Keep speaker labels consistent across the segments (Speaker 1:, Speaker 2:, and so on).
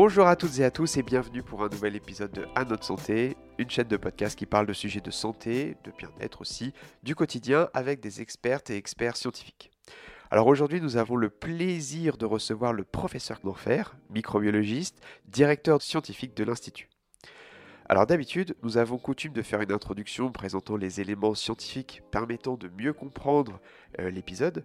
Speaker 1: Bonjour à toutes et à tous et bienvenue pour un nouvel épisode de À notre santé, une chaîne de podcast qui parle de sujets de santé, de bien-être aussi, du quotidien avec des expertes et experts scientifiques. Alors aujourd'hui, nous avons le plaisir de recevoir le professeur d'enfer, microbiologiste, directeur scientifique de l'Institut. Alors d'habitude, nous avons coutume de faire une introduction présentant les éléments scientifiques permettant de mieux comprendre euh, l'épisode.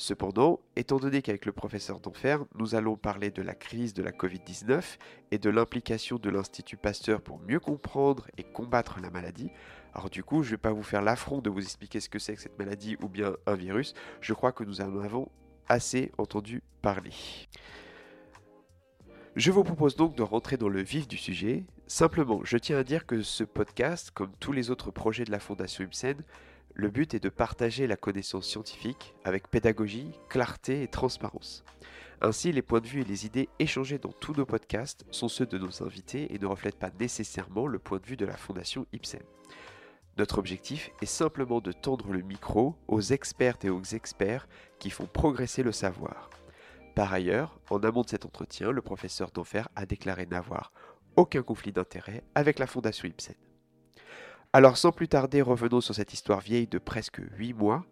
Speaker 1: Cependant, étant donné qu'avec le professeur d'enfer, nous allons parler de la crise de la Covid-19 et de l'implication de l'Institut Pasteur pour mieux comprendre et combattre la maladie, alors du coup, je ne vais pas vous faire l'affront de vous expliquer ce que c'est que cette maladie ou bien un virus, je crois que nous en avons assez entendu parler. Je vous propose donc de rentrer dans le vif du sujet. Simplement, je tiens à dire que ce podcast, comme tous les autres projets de la Fondation Ibsen, le but est de partager la connaissance scientifique avec pédagogie, clarté et transparence. Ainsi, les points de vue et les idées échangées dans tous nos podcasts sont ceux de nos invités et ne reflètent pas nécessairement le point de vue de la Fondation Ibsen. Notre objectif est simplement de tendre le micro aux expertes et aux experts qui font progresser le savoir. Par ailleurs, en amont de cet entretien, le professeur d'Enfer a déclaré n'avoir aucun conflit d'intérêt avec la Fondation Ibsen. Alors sans plus tarder, revenons sur cette histoire vieille de presque 8 mois.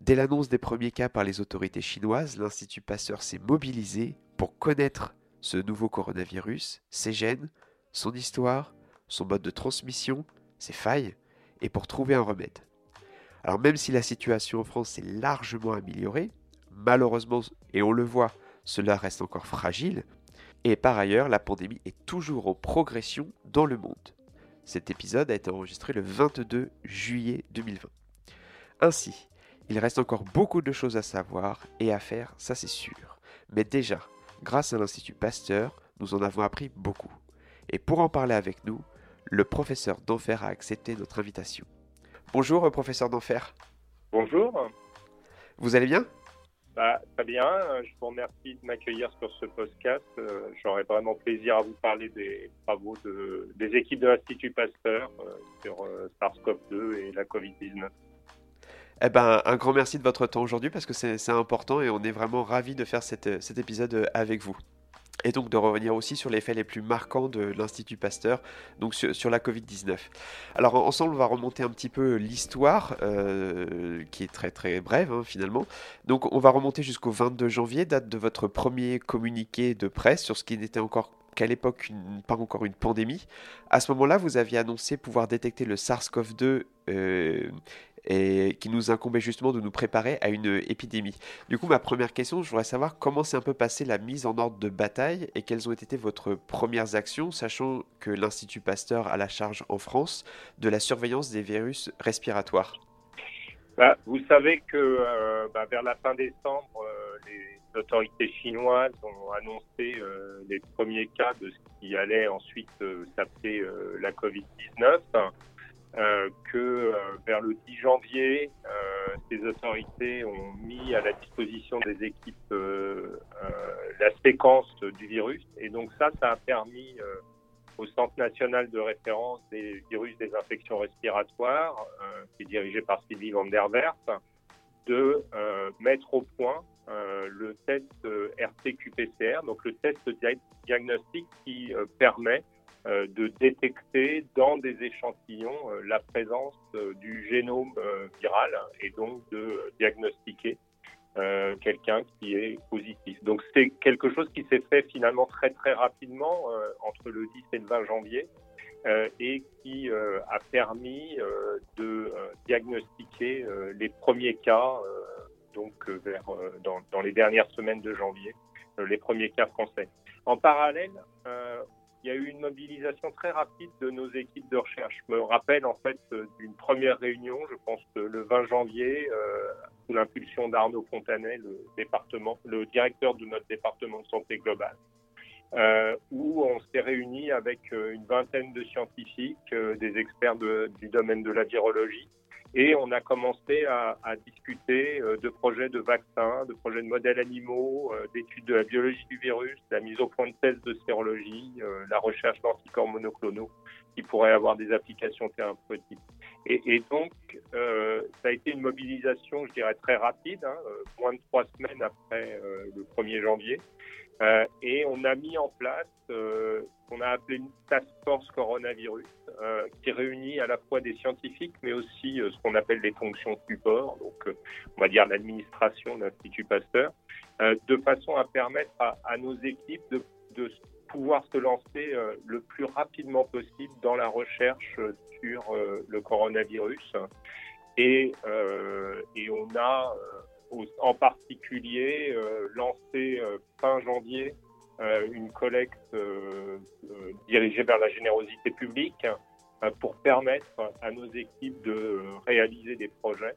Speaker 1: Dès l'annonce des premiers cas par les autorités chinoises, l'Institut Pasteur s'est mobilisé pour connaître ce nouveau coronavirus, ses gènes, son histoire, son mode de transmission, ses failles, et pour trouver un remède. Alors même si la situation en France s'est largement améliorée, malheureusement, et on le voit, cela reste encore fragile, et par ailleurs, la pandémie est toujours en progression dans le monde. Cet épisode a été enregistré le 22 juillet 2020. Ainsi, il reste encore beaucoup de choses à savoir et à faire, ça c'est sûr. Mais déjà, grâce à l'Institut Pasteur, nous en avons appris beaucoup. Et pour en parler avec nous, le professeur d'Enfer a accepté notre invitation. Bonjour, professeur d'Enfer.
Speaker 2: Bonjour.
Speaker 1: Vous allez bien?
Speaker 2: Bah, très bien, je vous remercie de m'accueillir sur ce podcast. Euh, j'aurais vraiment plaisir à vous parler des travaux de, des équipes de l'Institut Pasteur euh, sur euh, SARS-CoV-2 et la COVID-19.
Speaker 1: Eh ben, un grand merci de votre temps aujourd'hui parce que c'est important et on est vraiment ravis de faire cet épisode avec vous et donc de revenir aussi sur les faits les plus marquants de l'Institut Pasteur, donc sur, la Covid-19. Alors ensemble, on va remonter un petit peu l'histoire, euh, qui est très très brève hein, finalement. Donc on va remonter jusqu'au 22 janvier, date de votre premier communiqué de presse sur ce qui n'était encore qu'à l'époque pas encore une pandémie. À ce moment-là, vous aviez annoncé pouvoir détecter le SARS-CoV-2 euh, et qui nous incombait justement de nous préparer à une épidémie. Du coup, ma première question, je voudrais savoir comment s'est un peu passée la mise en ordre de bataille et quelles ont été votre premières actions, sachant que l'Institut Pasteur a la charge en France de la surveillance des virus respiratoires.
Speaker 2: Bah, vous savez que euh, bah, vers la fin décembre, euh, les autorités chinoises ont annoncé euh, les premiers cas de ce qui allait ensuite s'appeler la Covid-19. Euh, euh, le 10 janvier, euh, ces autorités ont mis à la disposition des équipes la séquence du virus. Et donc ça, ça a permis au Centre national de référence des virus des infections respiratoires, qui est dirigé par Sylvie van der Werf, de mettre au point le test RT-QPCR, donc le test diagnostic qui permet euh, de détecter dans des échantillons euh, la présence euh, du génome viral et donc de diagnostiquer quelqu'un qui est positif. Donc c'est quelque chose qui s'est fait finalement très très rapidement entre le 10 et le 20 janvier et qui a permis de diagnostiquer les premiers cas donc vers, dans, dans, les dernières semaines de janvier, les premiers cas français. En parallèle, il y a eu une mobilisation très rapide de nos équipes de recherche. Je me rappelle en fait euh, d'une première réunion, je pense le 20 janvier, euh, sous l'impulsion d'Arnaud Fontanet, le directeur de notre département de santé globale, euh, où on s'est réunis avec une vingtaine de scientifiques, des experts du domaine de la virologie, et on a commencé à, à discuter euh, de projets de vaccins, de projets de modèles animaux, euh, d'études de la biologie du virus, la mise au point de tests de sérologie, euh, la recherche d'anticorps monoclonaux qui pourraient avoir des applications thérapeutiques. Et, et donc, ça a été une mobilisation, je dirais, très rapide, hein, moins de trois semaines après le 1er janvier. Euh, et on a mis en place euh, qu'on a appelé une task force coronavirus, euh, qui réunit à la fois des scientifiques, mais aussi ce qu'on appelle les fonctions support, donc on va dire l'administration de l'Institut Pasteur, de façon à permettre à, à nos équipes de, de, pouvoir se lancer le plus rapidement possible dans la recherche sur le coronavirus. Et, et on a en particulier euh, lancé euh, fin janvier euh, une collecte dirigée vers la générosité publique pour permettre à nos équipes de réaliser des projets.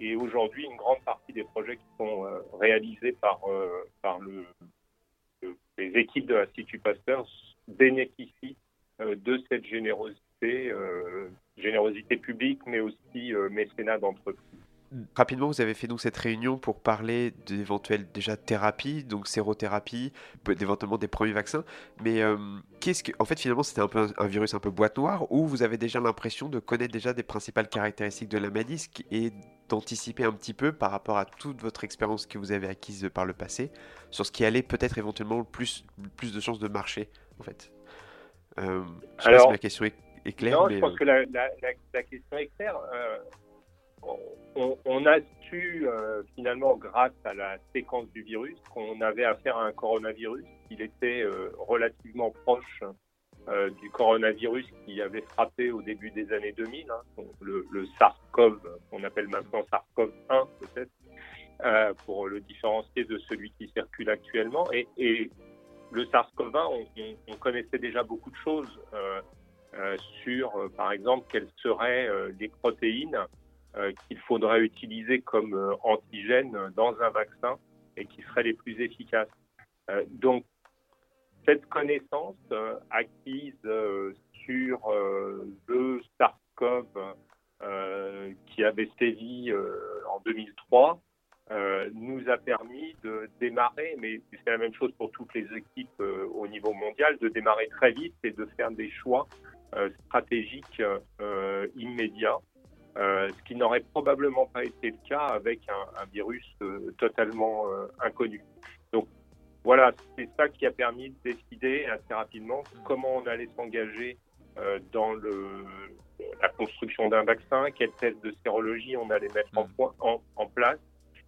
Speaker 2: et aujourd'hui, une grande partie des projets qui sont réalisés par, par le, les équipes de l'Institut Pasteur bénéficient de cette générosité, générosité publique, mais aussi mécénat d'entreprise.
Speaker 1: Rapidement, vous avez fait donc cette réunion pour parler d'éventuelles déjà thérapies, donc sérothérapie, d'éventuellement des premiers vaccins. Mais euh, qu'est-ce que, en fait, finalement, c'était un peu un, virus un peu boîte noire où vous avez déjà l'impression de connaître déjà des principales caractéristiques de la maladie et d'anticiper un petit peu par rapport à toute votre expérience que vous avez acquise par le passé sur ce qui allait peut-être éventuellement plus plus de chances de marcher, en fait?
Speaker 2: Euh, je Alors, sais pas si ma question est, claire. Non, je pense euh, que la, la, question est claire on, a su euh, finalement, grâce à la séquence du virus, qu'on avait affaire à un coronavirus. Il était euh, relativement proche euh, du coronavirus qui avait frappé au début des années 2000, hein, le, SARS-CoV, qu'on appelle maintenant SARS-CoV-1 peut-être, pour le différencier de celui qui circule actuellement. Et, le SARS-CoV-1, on, connaissait déjà beaucoup de choses sur, par exemple, quelles seraient les protéines qu'il faudrait utiliser comme euh, antigène dans un vaccin et qui seraient les plus efficaces. Euh, donc, cette connaissance acquise sur le SARS-CoV qui avait sévi en 2003 nous a permis de démarrer, mais c'est la même chose pour toutes les équipes au niveau mondial, de démarrer très vite et de faire des choix stratégiques immédiats euh, ce qui n'aurait probablement pas été le cas avec un, virus euh, totalement euh, inconnu. Donc voilà, c'est ça qui a permis de décider assez rapidement comment on allait s'engager dans le, la construction d'un vaccin, quel test de sérologie on allait mettre en, mm. en, en place.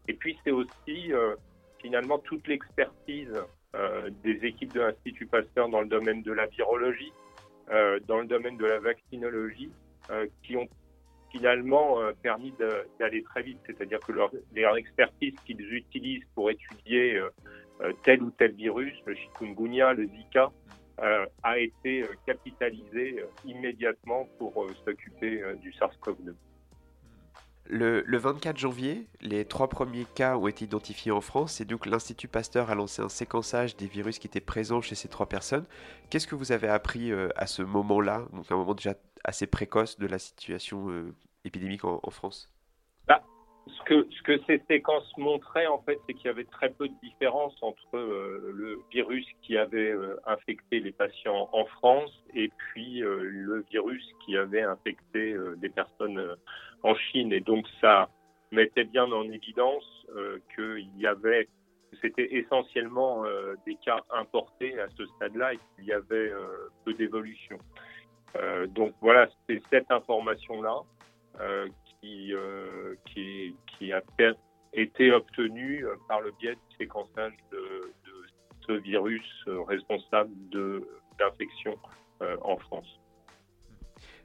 Speaker 2: Et puis c'est aussi finalement toute l'expertise des équipes de l'Institut Pasteur dans le domaine de la virologie, dans le domaine de la vaccinologie, qui ont finalement euh, permis d'aller très vite. C'est-à-dire que leur, expertise qu'ils utilisent pour étudier euh, euh, tel ou tel virus, le chikungunya, le Zika, a été capitalisée immédiatement pour s'occuper du SARS-CoV-2.
Speaker 1: Le, le, 24 janvier, les trois premiers cas ont été identifiés en France et donc l'Institut Pasteur a lancé un séquençage des virus qui étaient présents chez ces trois personnes. Qu'est-ce que vous avez appris à ce moment-là, donc un moment déjà assez précoce de la situation euh, épidémique en, France?
Speaker 2: Bah, ce, que, ce que ces séquences montraient, en fait, c'est qu'il y avait très peu de différence entre euh, le virus qui avait euh, infecté les patients en France et puis le virus qui avait infecté des personnes en Chine. Et donc, ça mettait bien en évidence qu'il y avait c'était essentiellement des cas importés à ce stade-là et qu'il y avait peu d'évolution. Euh, donc voilà, c'est cette information-là euh, qui, euh, qui, qui, a été obtenue par le biais du séquençage de, de ce virus responsable d'infection en France.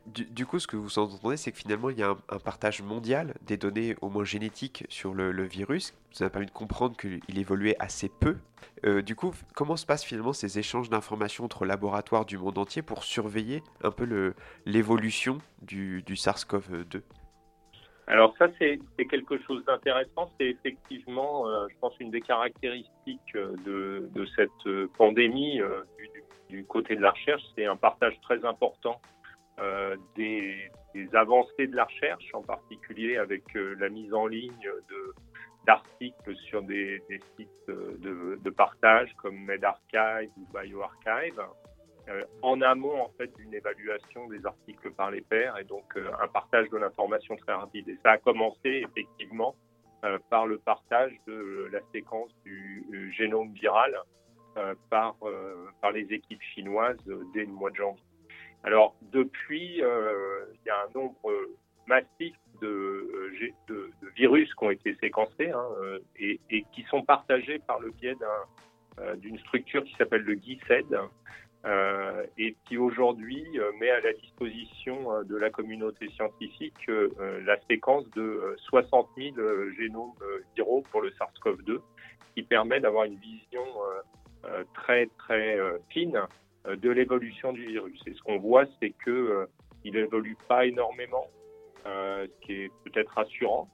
Speaker 1: Du, coup, ce que vous entendez, c'est que finalement, il y a un, partage mondial des données au moins génétiques sur le, virus. Ça a permis de comprendre qu'il évoluait assez peu. Euh, du coup, comment se passent finalement ces échanges d'informations entre laboratoires du monde entier pour surveiller un peu l'évolution du, SARS-CoV-2
Speaker 2: alors ça, c'est quelque chose d'intéressant. C'est effectivement, euh, je pense, une des caractéristiques de, cette pandémie euh, du, côté de la recherche. C'est un partage très important euh, des, avancées de la recherche, en particulier avec euh, la mise en ligne d'articles sur des, sites de, de, partage comme MedArchive ou BioArchive, euh, en amont en fait d'une évaluation des articles par les pairs et donc un partage de l'information très rapide. Et ça a commencé effectivement par le partage de la séquence du génome viral par les équipes chinoises dès le mois de janvier. Alors depuis, il y a un nombre massif de, de, virus qui ont été séquencés hein, et, et, qui sont partagés par le biais d'une structure qui s'appelle le GICED, euh, et qui aujourd'hui euh, met à la disposition euh, de la communauté scientifique la séquence de 60 000 génomes viraux pour le SARS-CoV-2, qui permet d'avoir une vision très très fine de l'évolution du virus. Et ce qu'on voit, c'est que il n'évolue pas énormément, ce qui est peut-être rassurant.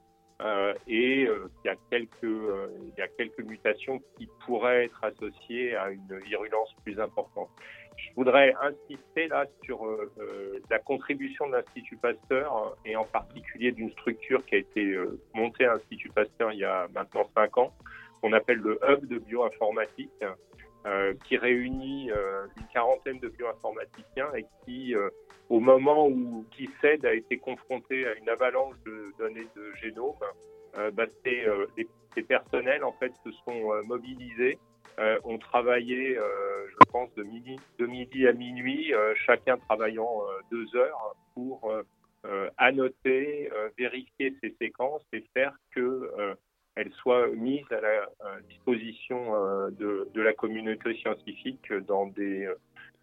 Speaker 2: et il, y a quelques, il y a quelques mutations qui pourraient être associées à une virulence plus importante. Je voudrais insister là sur euh, euh, la contribution de l'Institut Pasteur euh, et en particulier d'une structure qui a été montée à l'Institut Pasteur il y a maintenant cinq ans, qu'on appelle le Hub de bioinformatique, qui réunit une quarantaine de bioinformaticiens et qui, au moment où KICED a été confronté à une avalanche de données de génome, bah, ces personnels en fait se sont mobilisés. Euh, on travaillait, euh, je pense, de midi, de midi à minuit, euh, chacun travaillant deux heures pour annoter, vérifier ces séquences et faire qu'elles soient mises à la disposition de, la communauté scientifique dans des,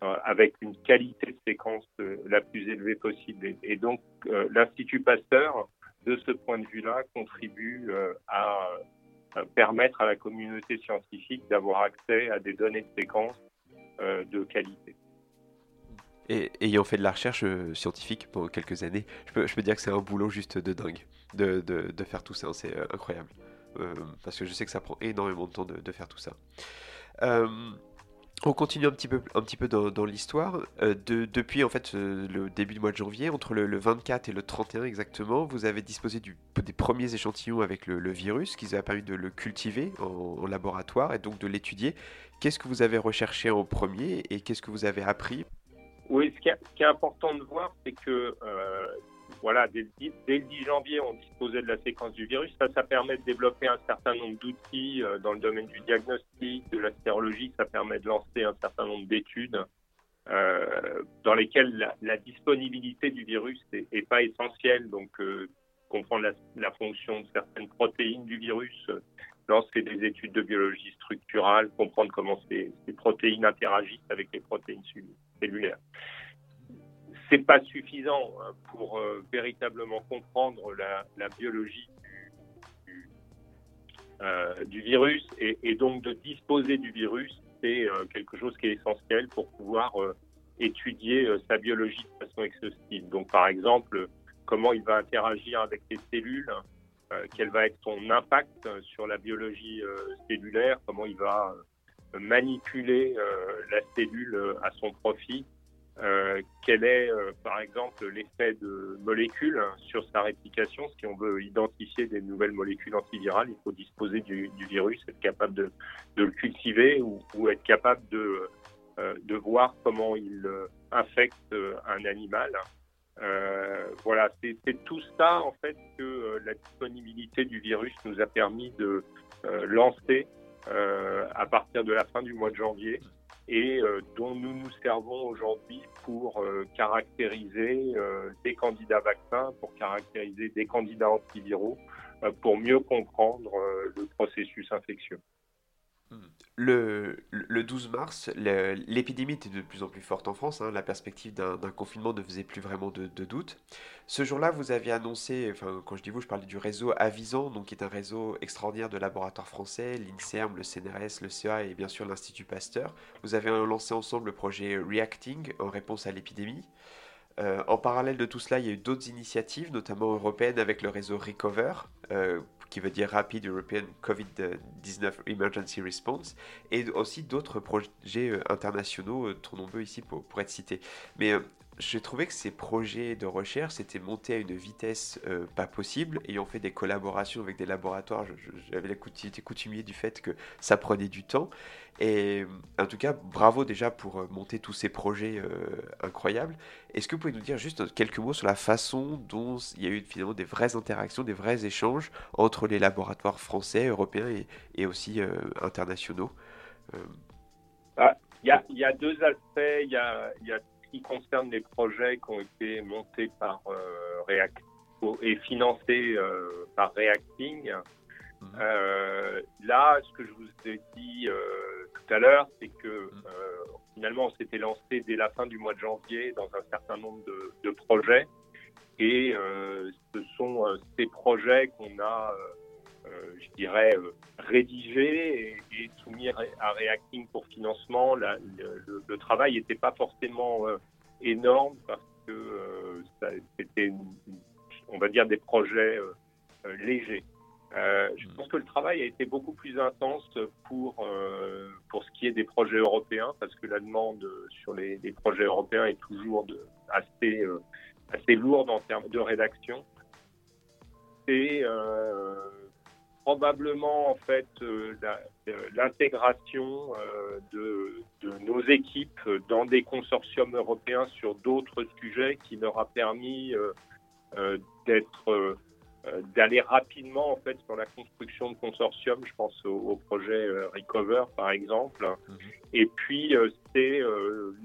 Speaker 2: avec une qualité de séquence la plus élevée possible. Et, donc, l'Institut Pasteur, de ce point de vue-là, contribue à euh, permettre à la communauté scientifique d'avoir accès à des données de séquence euh, de qualité.
Speaker 1: Et ayant fait de la recherche euh, scientifique pendant quelques années, je peux, dire que c'est un boulot juste de dingue de faire tout ça, c'est incroyable. Parce que je sais que ça prend énormément de temps de, faire tout ça. On continue un petit peu, un petit peu dans, l'histoire. Euh, depuis en fait euh, le début du mois de janvier, entre le, 24 et le 31 exactement, vous avez disposé des premiers échantillons avec le, virus, qui vous a permis de le cultiver en, laboratoire et donc de l'étudier. Qu'est-ce que vous avez recherché en premier et qu'est-ce que vous avez appris?
Speaker 2: Oui, ce qui, est, important de voir, c'est que euh, voilà, dès, le 10 janvier, on disposait de la séquence du virus. Ça, ça permet de développer un certain nombre d'outils euh, dans le domaine du diagnostic, de la sérologie. Ça permet de lancer un certain nombre d'études euh, dans lesquelles la, disponibilité du virus n'est pas essentielle. Donc, euh, comprendre la, fonction de certaines protéines du virus, lancer des études de biologie structurale, comprendre comment ces protéines interagissent avec les protéines cellulaires c'est pas suffisant hein, pour euh, véritablement comprendre la, biologie euh, du, virus et, donc de disposer du virus, c'est euh, quelque chose qui est essentiel pour pouvoir étudier sa biologie de façon exhaustive. Donc par exemple, comment il va interagir avec les cellules, quel va être son impact sur la biologie cellulaire, comment il va manipuler la cellule à son profit euh, quel est, euh, par exemple, l'effet de molécules sur sa réplication. Si on veut identifier des nouvelles molécules antivirales, il faut disposer du, virus, être capable de, le cultiver ou, être capable de, euh, de voir comment il infecte un animal. voilà, c'est tout ça en fait que la disponibilité du virus nous a permis de lancer à partir de la fin du mois de janvier et euh, dont nous nous servons aujourd'hui pour euh, caractériser euh, des candidats vaccins, pour caractériser des candidats antiviraux, pour mieux comprendre le processus infectieux.
Speaker 1: Le, le 12 mars, l'épidémie était de plus en plus forte en France. Hein. la perspective d'un confinement ne faisait plus vraiment de, doute. Ce jour-là, vous aviez annoncé, quand je dis vous, je parlais du réseau Avisan, donc qui est un réseau extraordinaire de laboratoires français, l'INSERM, le CNRS, le CA et bien sûr l'Institut Pasteur. Vous avez lancé ensemble le projet Reacting en réponse à l'épidémie. Euh, en parallèle de tout cela, il y a eu d'autres initiatives, notamment européennes avec le réseau Recover, euh, qui veut dire Rapid European COVID-19 Emergency Response, et aussi d'autres projets euh, internationaux, trop nombreux ici pour, pour être cités. Mais euh, j'ai trouvé que ces projets de recherche s'étaient montés à une vitesse pas possible, ayant fait des collaborations avec des laboratoires. J'avais été coutumier du fait que ça prenait du temps. Et en tout cas, bravo déjà pour monter tous ces projets incroyables. Est-ce que vous pouvez nous dire juste quelques mots sur la façon dont il y a eu finalement des vraies interactions, des vrais échanges entre les laboratoires français, européens et, et aussi internationaux?
Speaker 2: Il y a, il y a deux aspects. Il y a, il y a ce qui concerne les projets qui ont été montés par euh, React et financés euh, par Reacting. Euh, là, ce que je vous ai dit tout à l'heure, c'est que finalement, on s'était lancé dès la fin du mois de janvier dans un certain nombre de, de projets. Et euh, ce sont euh, ces projets qu'on a, je dirais, rédigés et, et, soumis à Reacting pour financement. Le, travail n'était pas forcément énorme parce que c'était, on va dire, des projets légers. Euh, je pense que le travail a été beaucoup plus intense pour, euh, pour ce qui est des projets européens, parce que la demande sur les, projets européens est toujours assez, euh, assez lourde en termes de rédaction. Euh, probablement en fait euh, l'intégration euh, de, de, nos équipes dans des consortiums européens sur d'autres sujets qui leur a permis d'être euh, d'aller rapidement en fait sur la construction de consortium. Je pense au, projet euh, Recover par exemple. Mhm. Et puis euh, c'est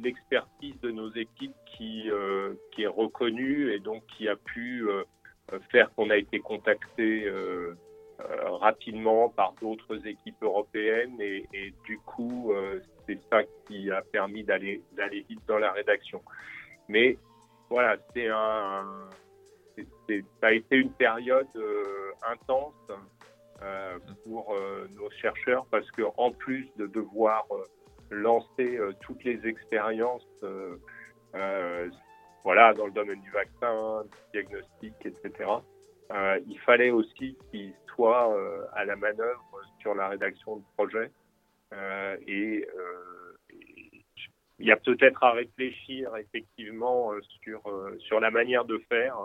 Speaker 2: l'expertise de nos équipes qui qui est reconnue et donc qui a pu faire qu'on a été contacté rapidement par d'autres équipes européennes et, et du coup c'est ça qui a permis d'aller d'aller vite dans la rédaction. Mais voilà, c'est un, ça a été une période euh, intense euh, pour euh, nos chercheurs parce que en plus de devoir lancer toutes les expériences voilà, dans le domaine du vaccin, du diagnostic, etc. Euh, il fallait aussi qu'ils soient euh, à la manœuvre sur la rédaction de projet. Euh, et, il y a peut-être à réfléchir effectivement sur, sur la manière de faire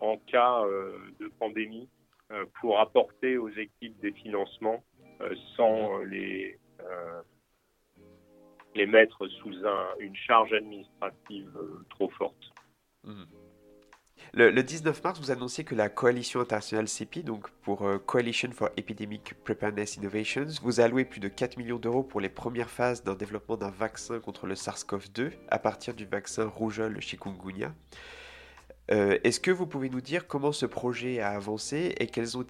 Speaker 2: en cas de pandémie pour apporter aux équipes des financements sans les, les mettre sous un, une charge administrative trop forte.
Speaker 1: Mmh. Le, le, 19 mars, vous annoncez que la coalition internationale CEPI, donc pour uh, Coalition for Epidemic Preparedness Innovations, vous a alloué plus de 4 millions d'euros pour les premières phases d'un développement d'un vaccin contre le SARS-CoV-2 à partir du vaccin rougeole chikungunya. Euh, Est-ce que vous pouvez nous dire comment ce projet a avancé et quelles sont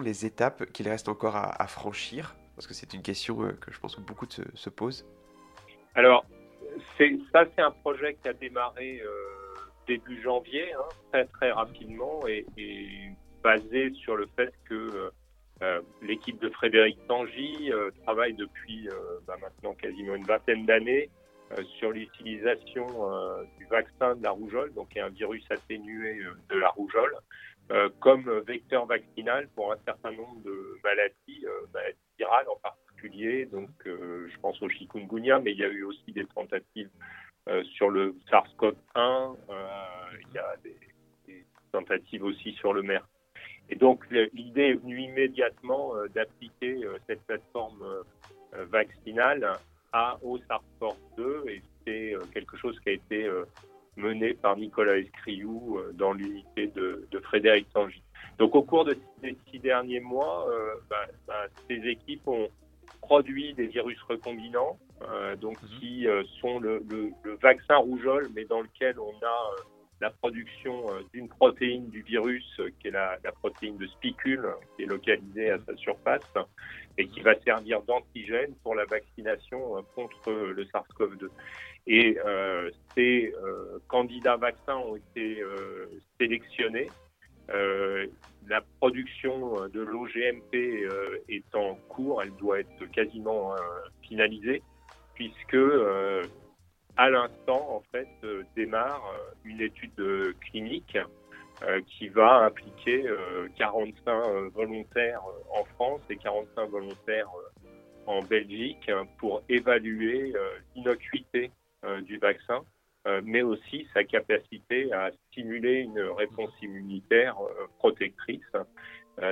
Speaker 1: les étapes qu'il reste encore à, à franchir? Parce que c'est une question euh, que je pense que beaucoup se, se posent.
Speaker 2: Alors, ça c'est un projet qui a démarré euh, début janvier, hein, très très rapidement et, basé sur le fait que euh, l'équipe de Frédéric Tangy euh, travaille depuis euh, bah, maintenant quasiment une vingtaine d'années euh, sur l'utilisation euh, du vaccin de la rougeole, donc un virus atténué euh, de la rougeole, comme vecteur vaccinal pour un certain nombre de maladies, maladies virales en particulier. Donc, je pense au chikungunya, mais il y a eu aussi des tentatives sur le SARS-CoV-1. il y a des, tentatives aussi sur le MERS. Et donc, l'idée est venue immédiatement d'appliquer cette plateforme vaccinale à, au SARS-CoV-2 et c'est euh, quelque chose qui a été euh, mené par Nicolas Escriou euh, dans l'unité de, Frédéric Tangy. Donc au cours de ces six derniers mois, euh, bah, bah, ces équipes ont produit des virus recombinants, euh, donc mmh. qui euh, sont le, le, le, vaccin rougeole, mais dans lequel on a la production d'une protéine du virus, qui est la, la, protéine de spicule, qui est localisée à sa surface, et qui va servir d'antigène pour la vaccination euh, contre le SARS-CoV-2. Et euh, ces euh, candidats vaccins ont été euh, sélectionnés. Euh, la production de l'OGMP euh, est en cours, elle doit être quasiment finalisée, puisque à l'instant, en fait, démarre une étude clinique euh, qui va impliquer euh, 45 euh, volontaires euh, en France et 45 volontaires en Belgique pour évaluer l'innocuité du vaccin, mais aussi sa capacité à stimuler une réponse immunitaire protectrice.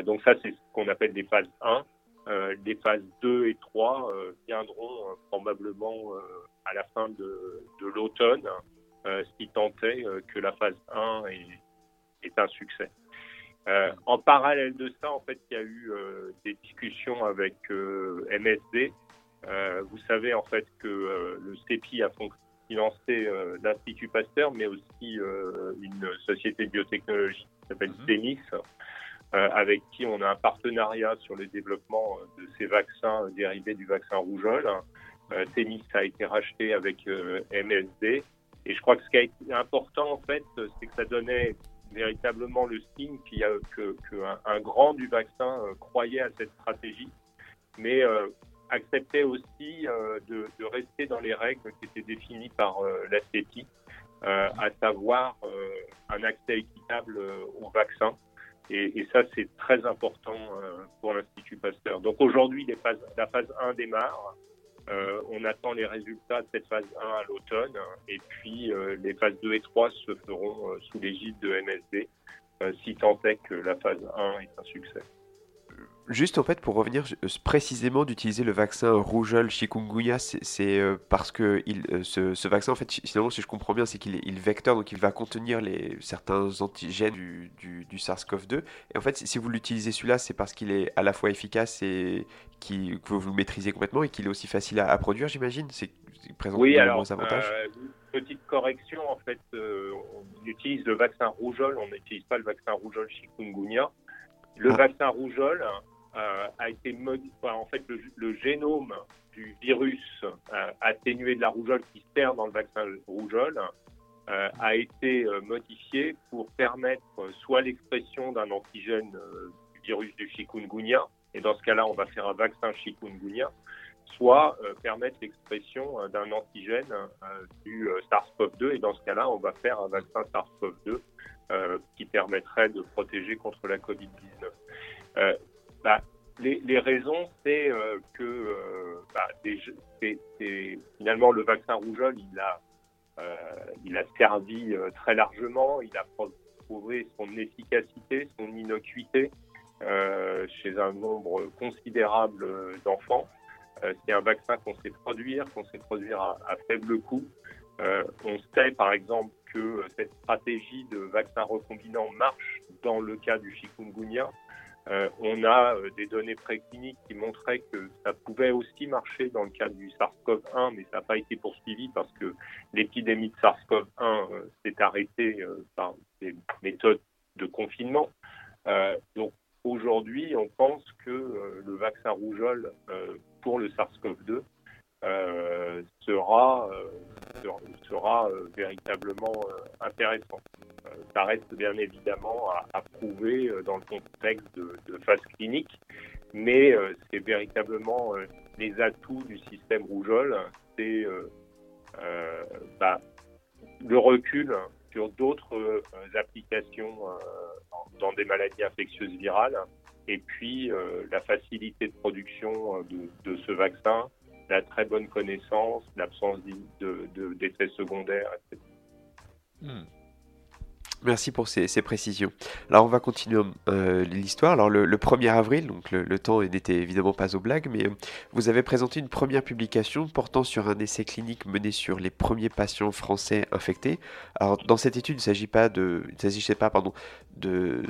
Speaker 2: donc ça, c'est ce qu'on appelle des phases 1. Euh, les phases 2 et 3 euh, viendront euh, probablement à la fin de, l'automne, si tant est que la phase 1 est, est un succès. Euh, en parallèle de ça, en fait, il y a eu euh, des discussions avec euh, MSD vous savez en fait que le CEPI a financé l'Institut Pasteur, mais aussi une société de biotechnologie qui s'appelle TEMIS, mhm. avec qui on a un partenariat sur le développement de ces vaccins dérivés du vaccin rougeole. TEMIS a été racheté avec MSD. Et je crois que ce qui a été important, en fait, c'est que ça donnait véritablement le signe qu'il y a que, un, grand du vaccin euh, croyait à cette stratégie, mais euh, acceptait aussi euh, de, rester dans les règles qui étaient définies par la CEPI, à savoir un accès équitable au vaccin. Et, ça, c'est très important pour l'Institut Pasteur. Donc aujourd'hui, la phase 1 démarre. Euh, on attend les résultats de cette phase 1 à l'automne et puis euh, les phases 2 et 3 se feront euh, sous l'égide de MSD si tant est que la phase 1 est un succès.
Speaker 1: Juste en fait pour revenir euh, précisément d'utiliser le vaccin rougeole chikungunya, c'est euh, parce que il, euh, ce, vaccin en fait, sinon si je comprends bien, c'est qu'il il vecteur, donc il va contenir les, certains antigènes du, du, SARS-CoV-2. Et en fait, si vous l'utilisez celui-là, c'est parce qu'il est à la fois efficace et qui, que vous le maîtrisez complètement et qu'il est aussi facile à, produire, j'imagine. C'est
Speaker 2: présente oui, alors, avantages. petite correction, en fait, on utilise le vaccin rougeole, on n'utilise pas le vaccin rougeole chikungunya. Le ah. vaccin rougeole euh, a été modifié. En fait, le, génome du virus euh, atténué de la rougeole qui sert dans le vaccin rougeole euh, a été modifié pour permettre soit l'expression d'un antigène du virus du chikungunya, et dans ce cas-là, on va faire un vaccin chikungunya, soit permettre l'expression d'un antigène du SARS-CoV-2, et dans ce cas-là, on va faire un vaccin SARS-CoV-2 qui permettrait de protéger contre la COVID-19. Bah, les, raisons, c'est euh, que euh, bah, finalement le vaccin rougeole, il a, euh, servi très largement, il a prouvé son efficacité, son innocuité chez un nombre considérable d'enfants. c'est un vaccin qu'on sait produire, qu'on sait produire à faible coût. on sait par exemple que cette stratégie de vaccin recombinant marche dans le cas du chikungunya. Euh, on a euh, des données précliniques qui montraient que ça pouvait aussi marcher dans le cadre du SARS-CoV-1, mais ça n'a pas été poursuivi parce que l'épidémie de SARS-CoV-1 euh, s'est arrêtée par des méthodes de confinement. donc aujourd'hui, on pense que le vaccin rougeole pour le SARS-CoV-2 sera, sera véritablement intéressant. Ça reste bien évidemment à, prouver euh, dans le contexte de, phase clinique, mais euh, c'est véritablement euh, les atouts du système rougeole, c'est bah, le recul sur d'autres applications dans des maladies infectieuses virales, et puis la facilité de production de, ce vaccin, la très bonne connaissance, l'absence d'effets secondaires, etc.
Speaker 1: Merci pour ces, précisions. Alors on va continuer euh, l'histoire. Alors le, 1er avril, donc le, temps n'était évidemment pas aux blagues, mais euh, vous avez présenté une première publication portant sur un essai clinique mené sur les premiers patients français infectés. Alors dans cette étude, il ne s'agit pas de, s'agissait pas pardon de,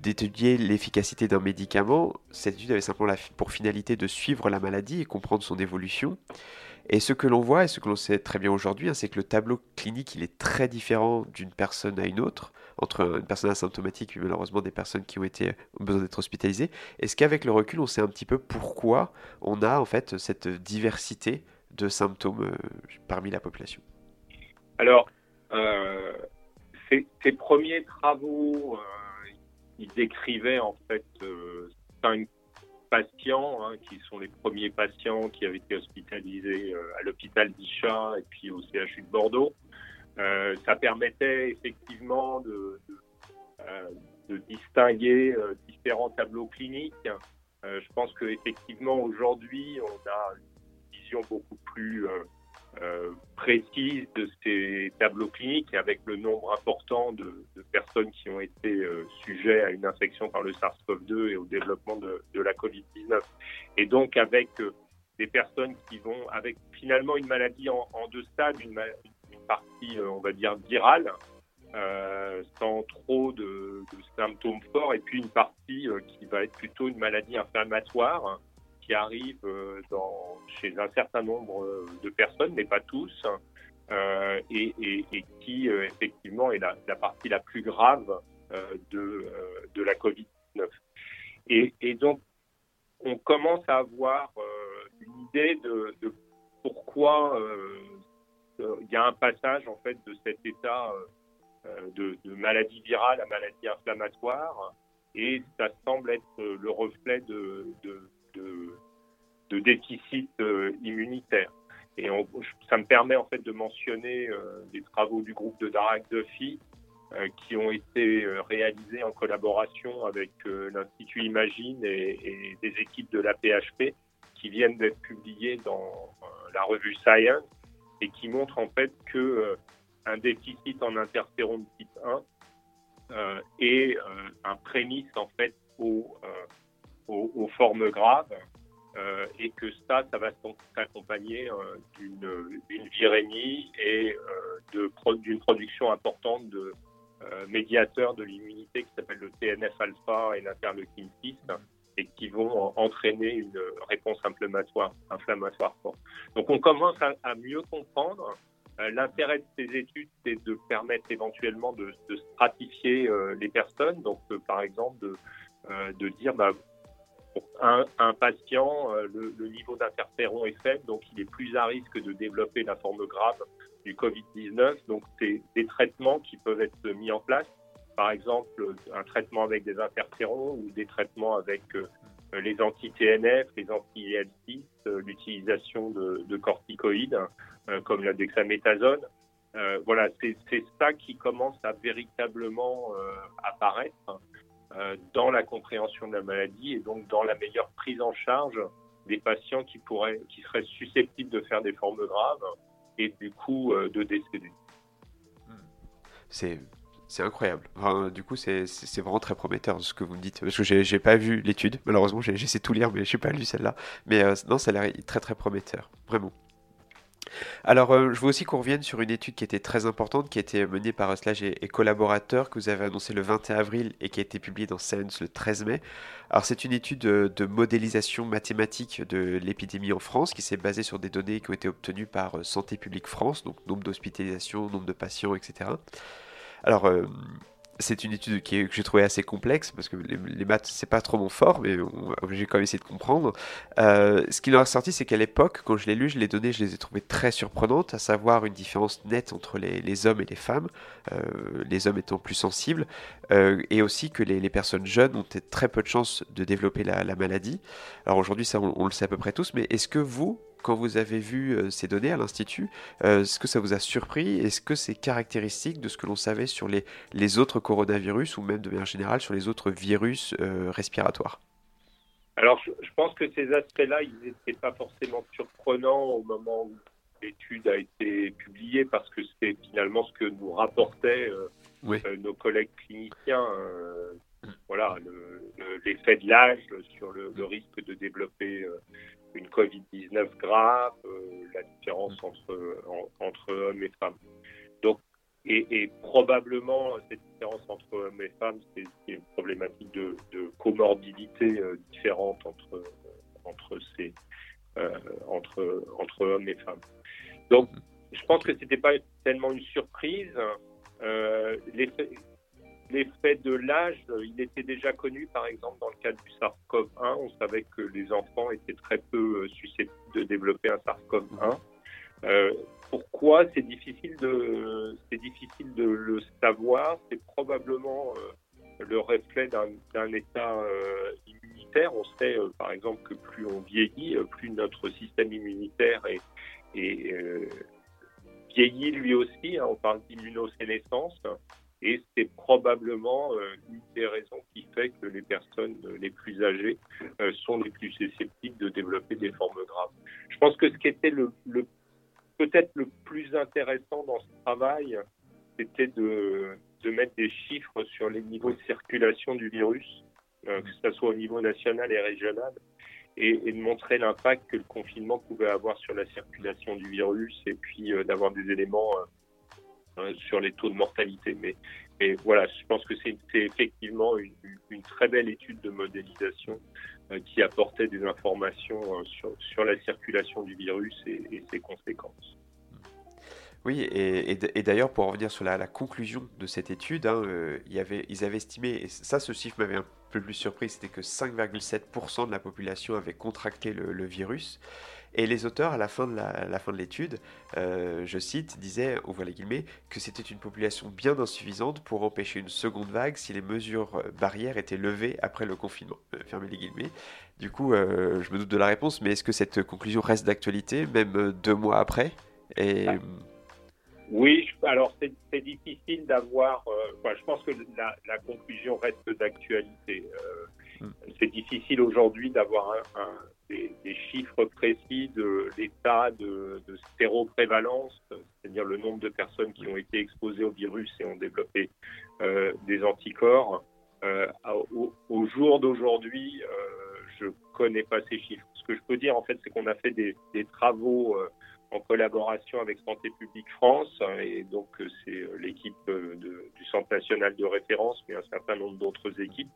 Speaker 1: d'étudier l'efficacité d'un médicament. Cette étude avait simplement pour finalité de suivre la maladie et comprendre son évolution. Et ce que l'on voit et ce que l'on sait très bien aujourd'hui, hein, c'est que le tableau clinique, il est très différent d'une personne à une autre, entre une personne asymptomatique et malheureusement des personnes qui ont besoin d'être hospitalisées. Est-ce qu'avec le recul, on sait un petit peu pourquoi on a en fait cette diversité de symptômes euh, parmi la population?
Speaker 2: Alors, euh, ces, premiers travaux, euh, ils décrivaient en fait cinq patients, hein, qui sont les premiers patients qui avaient été hospitalisés euh, à l'hôpital d'Ichat et puis au CHU de Bordeaux. Euh, ça permettait effectivement de, de, euh, distinguer différents tableaux cliniques. je pense qu'effectivement aujourd'hui, on a une vision beaucoup plus euh, précise de ces tableaux cliniques avec le nombre important de, personnes qui ont été euh, sujets à une infection par le SARS-CoV-2 et au développement de, la COVID-19. Et donc avec euh, des personnes qui vont avec finalement une maladie en, deux stades, une, partie on va dire virale, sans trop de, symptômes forts, et puis une partie qui va être plutôt une maladie inflammatoire qui arrive dans, chez un certain nombre de personnes, mais pas tous, et, qui effectivement est la, partie la plus grave de, la Covid-19. Et, donc, on commence à avoir une idée de, pourquoi il y a un passage en fait de cet état euh, de, maladie virale à maladie inflammatoire, et ça semble être le reflet de, déficit euh, immunitaire. Et ça me permet en fait de mentionner euh, des travaux du groupe de Darak Duffy qui ont été réalisés en collaboration avec l'Institut Imagine et, des équipes de la PHP qui viennent d'être publiés dans la revue Science et qui montrent en fait que un déficit en interféron de type 1 euh, et euh, un prémisse en fait euh, aux, formes graves et que ça, ça va s'accompagner d'une virémie et d'une production importante de médiateurs de l'immunité qui s'appelle le TNF-alpha et l'interleukine 6 et qui vont entraîner une réponse inflammatoire, forte. Donc on commence à mieux comprendre euh, l'intérêt de ces études, c'est de permettre éventuellement de, stratifier euh, les personnes. Donc, euh, par exemple, de, de dire, bah, pour un, patient, le, niveau d'interféron est faible, donc il est plus à risque de développer la forme grave du Covid-19. Donc, c'est des traitements qui peuvent être mis en place. Par exemple, un traitement avec des interférons ou des traitements avec les anti-TNF, les anti-IL6, l'utilisation de, de corticoïdes. Euh, comme la dexaméthasone. Euh, voilà, c'est ça qui commence à véritablement euh, apparaître dans la compréhension de la maladie et donc dans la meilleure prise en charge des patients qui pourraient, qui seraient susceptibles de faire des formes graves et du coup de décéder.
Speaker 1: C'est c'est incroyable. du coup, c'est vraiment très prometteur ce que vous me dites. Parce que j'ai pas vu l'étude, malheureusement, j'essaie de tout lire, mais j'ai pas lu celle-là. Mais non, ça a l'air très très prometteur, vraiment. Alors, euh, je veux aussi qu'on revienne sur une étude qui était très importante, qui a été menée par Slage et, collaborateurs, que vous avez annoncé le 21 avril et qui a été publiée dans Science le 13 mai. Alors, c'est une étude de, modélisation mathématique de l'épidémie en France, qui s'est basée sur des données qui ont été obtenues par euh, Santé publique France, donc nombre d'hospitalisations, nombre de patients, etc. Alors, euh, c'est une étude qui que j'ai trouvé assez complexe parce que les, maths c'est pas trop mon fort, mais j'ai quand même essayé de comprendre. Euh, ce qui en est ressorti, c'est qu'à l'époque, quand je l'ai lu, je les données, je les ai trouvées très surprenantes, à savoir une différence nette entre les, hommes et les femmes, euh, les hommes étant plus sensibles, euh, et aussi que les, personnes jeunes ont très peu de chances de développer la, maladie. Alors aujourd'hui, ça on, le sait à peu près tous, mais est-ce que vous, quand vous avez vu euh, ces données à l'Institut, euh, est-ce que ça vous a surpris Est-ce que c'est caractéristique de ce que l'on savait sur les, les autres coronavirus ou même de manière générale sur les autres virus euh, respiratoires?
Speaker 2: Alors, je, pense que ces aspects-là, ils n'étaient pas forcément surprenants au moment où l'étude a été publiée parce que c'est finalement ce que nous rapportaient nos collègues cliniciens. Voilà, l'effet de l'âge sur le, le, risque de développer une Covid-19 grave, euh, la différence mm. entre, entre hommes et femmes. Donc, et, probablement, cette différence entre hommes et femmes, c'est une problématique de, comorbidité euh, différente entre, entre, ces, euh, entre, entre hommes et femmes. Donc, je pense que ce n'était pas tellement une surprise. L'effet L'effet de l'âge, il était déjà connu, par exemple, dans le cas du SARS-CoV-1. On savait que les enfants étaient très peu euh, susceptibles de développer un SARS-CoV-1. Euh, pourquoi c'est difficile de c'est difficile de le savoir? C'est probablement euh, le reflet d'un état immunitaire. On sait, par exemple, que plus on vieillit, plus notre système immunitaire est, est vieillit lui aussi. Hein. on parle d'immunosénescence. Et c'est probablement euh, une des raisons qui fait que les personnes euh, les plus âgées euh, sont les plus susceptibles de développer des formes graves. Je pense que ce qui était peut-être le plus intéressant dans ce travail, c'était de, mettre des chiffres sur les niveaux de circulation du virus, que ce soit au niveau national et régional, et, de montrer l'impact que le confinement pouvait avoir sur la circulation du virus, et puis d'avoir des éléments Hein, sur les taux de mortalité. Mais, voilà, je pense que c'est effectivement une, très belle étude de modélisation qui apportait des informations sur, sur, la circulation du virus et, ses conséquences.
Speaker 1: Oui, et, d'ailleurs, pour revenir sur la, conclusion de cette étude, hein, avait, ils avaient estimé, et ça, ce chiffre m'avait peu plus surpris, c'était que 5,7% de la population avait contracté le virus. Et les auteurs, à la fin de la, fin de l'étude, euh, je cite, disaient, on voit les guillemets, que c'était une population bien insuffisante pour empêcher une seconde vague si les mesures euh, barrières étaient levées après le confinement. Euh, fermez les guillemets. Du coup, je me doute de la réponse, mais est-ce que cette conclusion reste d'actualité, même deux mois après? Et... Ah.
Speaker 2: Oui, alors c'est difficile d'avoir. je pense que la, la conclusion reste d'actualité. Hmm. C'est difficile aujourd'hui d'avoir un, des, chiffres précis de l'état de, de séroprévalence, c'est-à-dire le nombre de personnes qui ont été exposées au virus et ont développé euh, des anticorps. Euh, au, jour d'aujourd'hui, euh, je ne connais pas ces chiffres. Ce que je peux dire, en fait, c'est qu'on a fait des, des travaux en collaboration avec Santé publique France, et donc c'est l'équipe du Centre national de référence, mais un certain nombre d'autres équipes,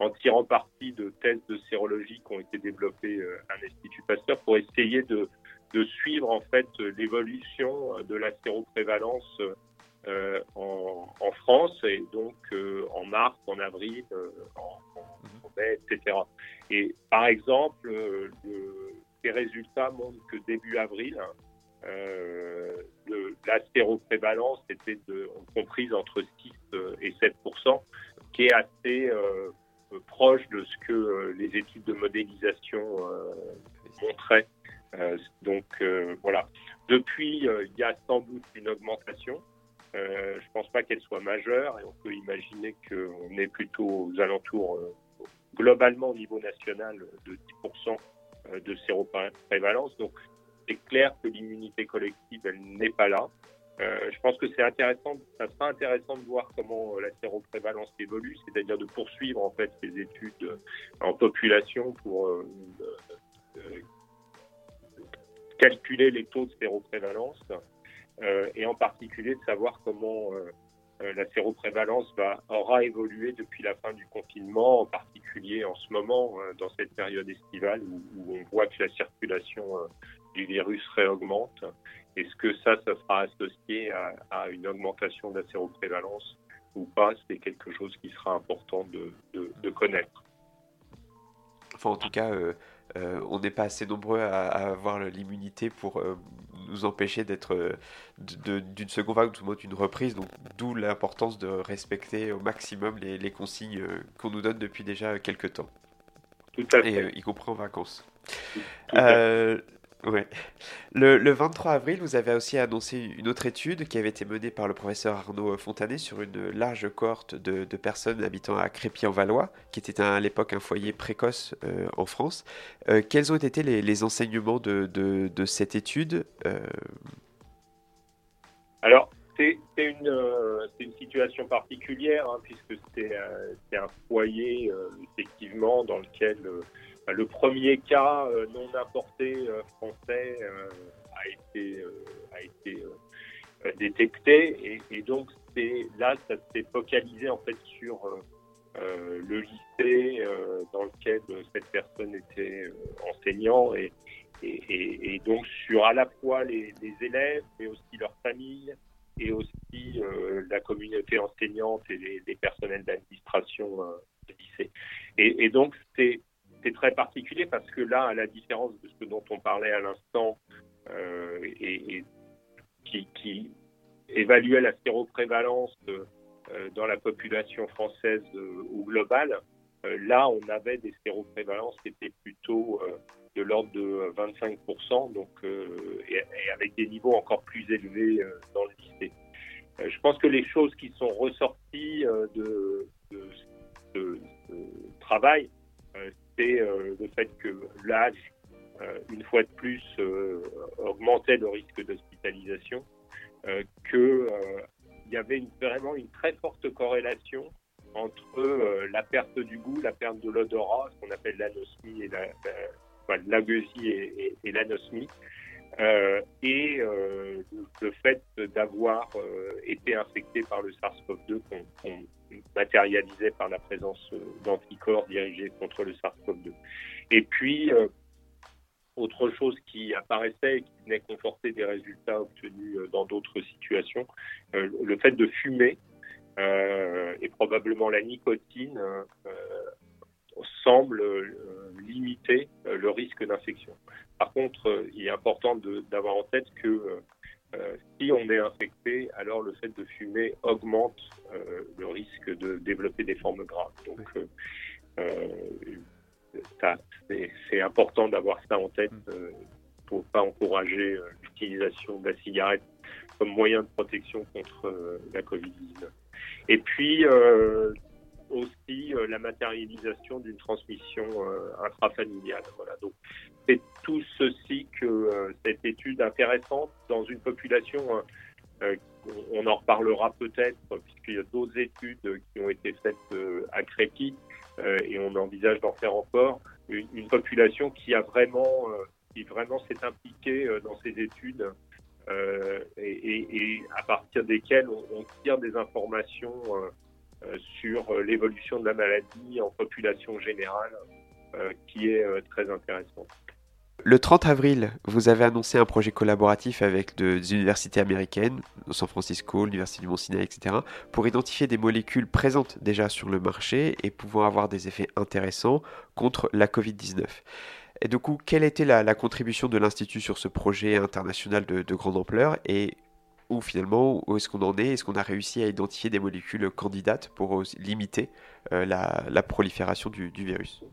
Speaker 2: en tirant parti de tests de sérologie qui ont été développés euh, à l'Institut Pasteur pour essayer de, de suivre en fait l'évolution de la séroprévalence euh, en, en, France et donc euh, en mars, en avril, en, en, mai, etc. Et par exemple, le, ces résultats montrent que début avril, euh, la séroprévalence était comprise entre 6 et 7% qui est assez euh, proche de ce que euh, les études de modélisation euh, montraient. Euh, donc voilà. Depuis, il y a sans doute une augmentation. je ne pense pas qu'elle soit majeure et on peut imaginer qu'on est plutôt aux alentours, globalement au niveau national, de 10% de séroprévalence. Donc c'est clair que l'immunité collective, elle n'est pas là. Euh, je pense que c'est intéressant, ça sera intéressant de voir comment euh, la séroprévalence évolue, c'est-à-dire de poursuivre en fait ces études euh, en population pour calculer les taux de séroprévalence et en particulier de savoir comment la séroprévalence va, aura évolué depuis la fin du confinement, en particulier en ce moment, dans cette période estivale où on voit que la circulation du virus réaugmente. Est-ce que ça, ça sera associé à, une augmentation de la séroprévalence ou pas? C'est quelque chose qui sera important de, connaître.
Speaker 1: Enfin, en tout cas, euh, euh, on n'est pas assez nombreux à, avoir l'immunité pour euh, nous empêcher d'être d'une seconde vague ou d'une reprise. Donc, d'où l'importance de respecter au maximum les, consignes qu'on nous donne depuis déjà quelques temps.
Speaker 2: Tout à fait.
Speaker 1: Et y compris en vacances. Tout Le, 23 avril, vous avez aussi annoncé une autre étude qui avait été menée par le professeur Arnaud Fontanet sur une large cohorte de, personnes habitant à Crépy-en-Valois, qui était à l'époque un foyer précoce euh, en France. Euh, quels ont été les, enseignements de, cette étude
Speaker 2: euh? Alors, c'est une, une, situation particulière, hein, puisque c'est un foyer, effectivement, dans lequel le premier cas euh, non importé euh, français euh, a été, détecté et, donc là ça s'est focalisé en fait sur le lycée dans lequel cette personne était enseignant et, donc sur à la fois les, élèves mais aussi leurs familles et aussi la communauté enseignante et les, personnels d'administration du lycée. Et, donc c'est c'est très particulier parce que là, à la différence de ce dont on parlait à l'instant, euh, et, qui, évaluait la séroprévalence euh, dans la population française euh, ou globale, là, on avait des séroprévalences qui étaient plutôt de l'ordre de 25%, donc, et, avec des niveaux encore plus élevés dans le lycée. je pense que les choses qui sont ressorties de, ce travail, euh, le fait que l'âge, euh, une fois de plus, euh, augmentait le risque d'hospitalisation, qu'il y avait vraiment une très forte corrélation entre la perte du goût, la perte de l'odorat, ce qu'on appelle l'anosmie et la, la et, et, l'anosmie, et le fait d'avoir été infecté par le SARS-CoV-2 matérialisée par la présence d'anticorps dirigés contre le SARS-CoV-2. Et puis, autre chose qui apparaissait et qui venait conforter des résultats obtenus dans d'autres situations, le fait de fumer et probablement la nicotine semble limiter le risque d'infection. Par contre, il est important d'avoir en tête que euh, si on est infecté, alors le fait de fumer augmente euh, le risque de développer des formes graves. Donc, euh, c'est important d'avoir ça en tête mm. pour ne pas encourager l'utilisation de la cigarette comme moyen de protection contre la Covid-19. Et puis, aussi la matérialisation d'une transmission intrafamiliale. Voilà. Donc, c'est tout ceci euh, cette étude intéressante dans une population, euh, euh, on en reparlera peut-être, puisqu'il y a d'autres études qui ont été faites à Crépy, et on envisage d'en faire encore, une, population qui a vraiment, qui vraiment s'est impliquée dans ces études. et, à partir desquelles on, tire des informations sur l'évolution de la maladie en population générale, qui est très intéressante.
Speaker 1: Le 30 avril, vous avez annoncé un projet collaboratif avec des universités américaines, San Francisco, l'Université du Mont-Sinaï, etc., pour identifier des molécules présentes déjà sur le marché et pouvant avoir des effets intéressants contre la Covid-19. Et du coup, quelle était la, contribution de l'Institut sur ce projet international de, grande ampleur et où finalement, où est-ce qu'on en est? Est-ce qu'on a réussi à identifier des molécules candidates pour limiter euh, la, prolifération du virus?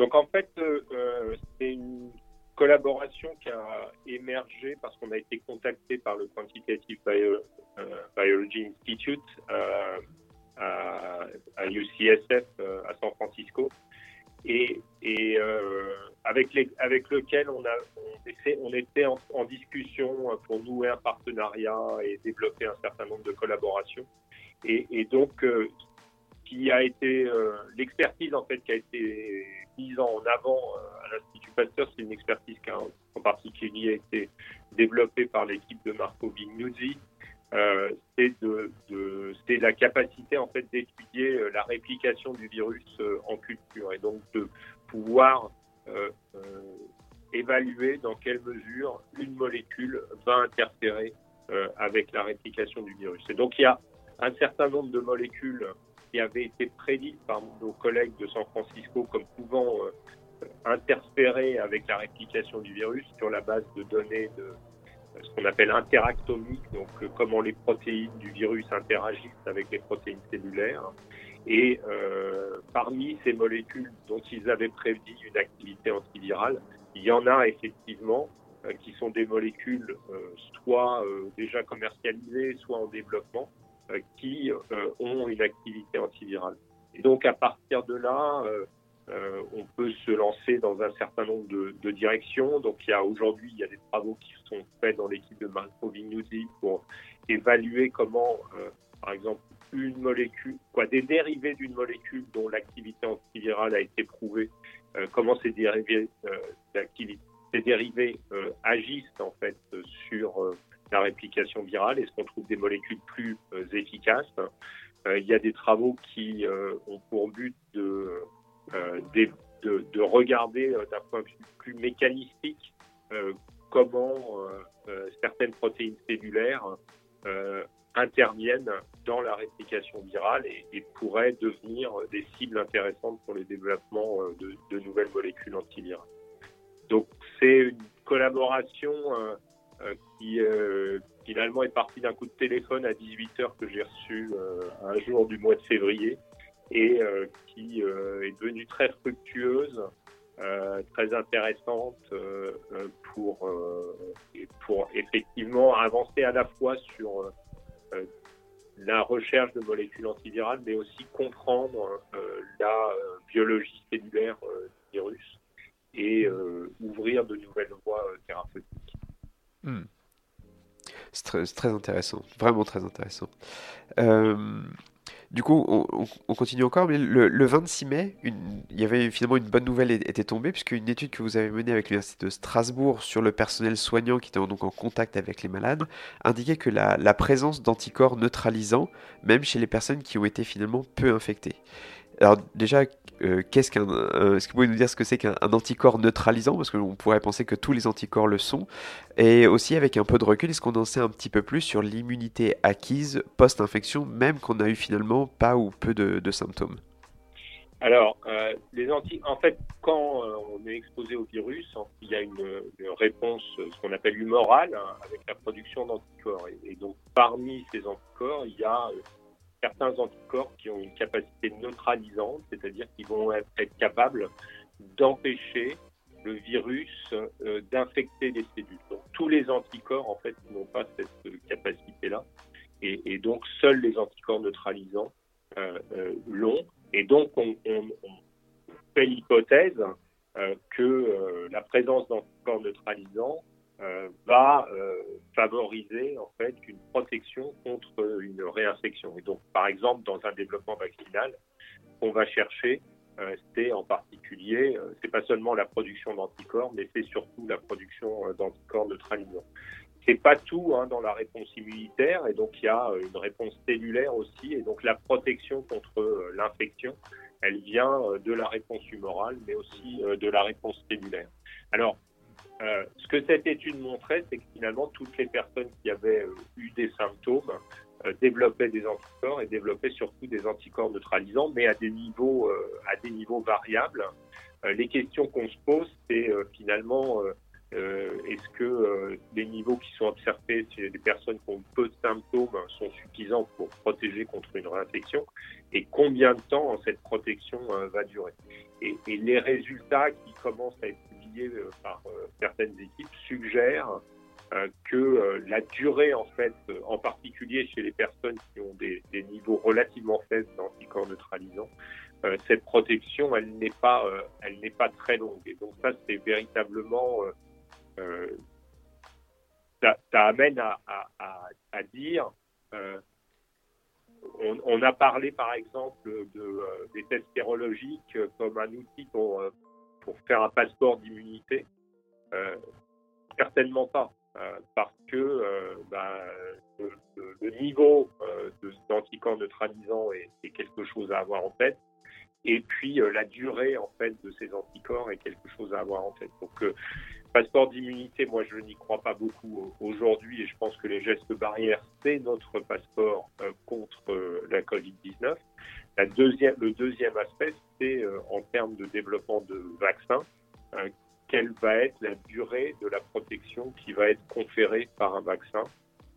Speaker 2: Donc en fait, euh, euh, c'est une collaboration qui a émergé parce qu'on a été contacté par le Quantitative euh, Biology Institute à, UCSF à San Francisco et, avec, lequel on, a, était en, discussion pour nouer un partenariat et développer un certain nombre de collaborations. Et donc, qui a été l'expertise en fait qui a été en avant euh, à l'Institut Pasteur. C'est une expertise qui a en particulier été développée par l'équipe de Marco Vignuzzi. Euh, c'est de, la capacité en fait d'étudier euh, la réplication du virus en culture et donc de pouvoir évaluer dans quelle mesure une molécule va interférer avec la réplication du virus. Et donc il y a un certain nombre de molécules qui avait été prédite par nos collègues de San Francisco comme pouvant euh, interférer avec la réplication du virus sur la base de données de euh, ce qu'on appelle interactomique, donc euh, comment les protéines du virus interagissent avec les protéines cellulaires. Et parmi ces molécules dont ils avaient prédit une activité antivirale, il y en a effectivement qui sont des molécules soit déjà commercialisées, soit en développement, qui euh, ont une activité antivirale. Et donc à partir de là, euh, on peut se lancer dans un certain nombre de, directions. Donc il y a aujourd'hui, il y a des travaux qui sont faits dans l'équipe de Marco Vignuzzi pour évaluer comment, par exemple, une molécule, quoi, des dérivés d'une molécule dont l'activité antivirale a été prouvée, comment ces dérivés ces dérivés agissent en fait sur la réplication virale Est-ce qu'on trouve des molécules plus euh, efficaces euh, Il y a des travaux qui euh, ont pour but de, de, de, regarder d'un point de vue plus mécanistique comment certaines protéines cellulaires interviennent dans la réplication virale et, pourraient devenir des cibles intéressantes pour le développement de, nouvelles molécules antivirales. Donc c'est une collaboration qui euh, finalement est parti d'un coup de téléphone à 18h que j'ai reçu euh, un jour du mois de février et qui est devenue très fructueuse, très intéressante pour, pour effectivement avancer à la fois sur la recherche de molécules antivirales, mais aussi comprendre la biologie cellulaire du virus et ouvrir de nouvelles voies thérapeutiques. Hmm.
Speaker 1: C'est très, intéressant, vraiment très intéressant. Euh, Du coup, on, continue encore, mais le, 26 mai, il y avait finalement une bonne nouvelle était tombée, puisque une étude que vous avez menée avec l'Université de Strasbourg sur le personnel soignant qui était donc en contact avec les malades indiquait que la, la présence d'anticorps neutralisants, même chez les personnes qui ont été finalement peu infectées. Alors déjà, euh, qu'est-ce qu'un, euh, est-ce que vous pouvez nous dire ce que c'est qu'un anticorps neutralisant? Parce qu'on pourrait penser que tous les anticorps le sont. Et aussi, avec un peu de recul, est-ce qu'on en sait un petit peu plus sur l'immunité acquise post-infection, même qu'on a eu finalement pas ou peu de, symptômes?
Speaker 2: Alors, euh, les anti... en fait, quand on est exposé au virus, il y a une, réponse, ce qu'on appelle humorale, hein, avec la production d'anticorps. Et, donc, parmi ces anticorps, il y a certains anticorps qui ont une capacité neutralisante, c'est-à-dire qu'ils vont être, capables d'empêcher le virus euh, d'infecter les cellules. Donc tous les anticorps, en fait, n'ont pas cette capacité-là. Et, donc seuls les anticorps neutralisants euh, euh, l'ont. Et donc on, fait l'hypothèse que la présence d'anticorps neutralisants va euh, favoriser en fait une protection contre une réinfection. Et donc, par exemple, dans un développement vaccinal, on va chercher, euh, c'est en particulier, c'est pas seulement la production d'anticorps, mais c'est surtout la production d'anticorps neutralisants. C'est pas tout hein, dans la réponse immunitaire, et donc il y a une réponse cellulaire aussi, et donc la protection contre l'infection, elle vient de la réponse humorale, mais aussi de la réponse cellulaire. Alors, euh, ce que cette étude montrait, c'est que finalement, toutes les personnes qui avaient euh, eu des symptômes euh, développaient des anticorps et développaient surtout des anticorps neutralisants, mais à des niveaux, à des niveaux variables. les questions qu'on se pose, c'est finalement, est-ce que les niveaux qui sont observés chez les personnes qui ont peu de symptômes sont suffisants pour protéger contre une réinfection et combien de temps cette protection va durer? Et, et les résultats qui commencent à être euh, par euh, certaines équipes suggèrent euh, que la durée, en fait, en particulier chez les personnes qui ont des, niveaux relativement faibles d'anticorps neutralisants, cette protection, elle n'est pas, elle n'est pas très longue. Et donc ça, c'est véritablement, ça, amène à, dire, on, a parlé par exemple de, des tests sérologiques comme un outil pour faire un passeport d'immunité euh, Certainement pas, euh, parce que euh, bah, le, niveau d'anticorps neutralisants est, est, quelque chose à avoir en tête. Et puis la durée en fait de ces anticorps est quelque chose à avoir en tête. Donc passeport d'immunité, moi je n'y crois pas beaucoup aujourd'hui et je pense que les gestes barrières c'est notre passeport contre la Covid-19. La deuxième, le deuxième aspect, c'est euh, en termes de développement de vaccins, euh, quelle va être la durée de la protection qui va être conférée par un vaccin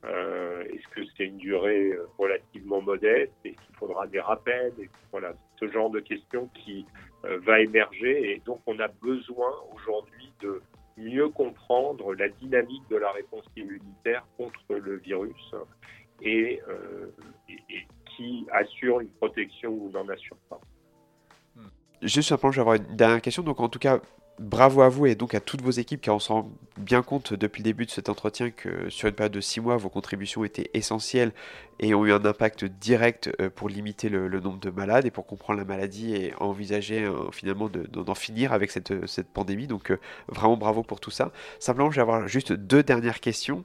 Speaker 2: euh, Est-ce que c'est une durée relativement modeste Est-ce qu'il faudra des rappels Voilà, ce genre de questions qui va émerger et donc on a besoin aujourd'hui de mieux comprendre la dynamique de la réponse immunitaire contre le virus et qui assure une protection ou n'en assure pas.
Speaker 1: Juste simplement, je vais avoir une dernière question. Donc, en tout cas, bravo à vous et donc à toutes vos équipes car on se rend bien compte depuis le début de cet entretien que sur une période de six mois, vos contributions étaient essentielles et ont eu un impact direct euh, pour limiter le, nombre de malades et pour comprendre la maladie et envisager euh, finalement d'en finir avec cette, cette pandémie. Donc euh, vraiment bravo pour tout ça. Simplement, je vais avoir juste deux dernières questions.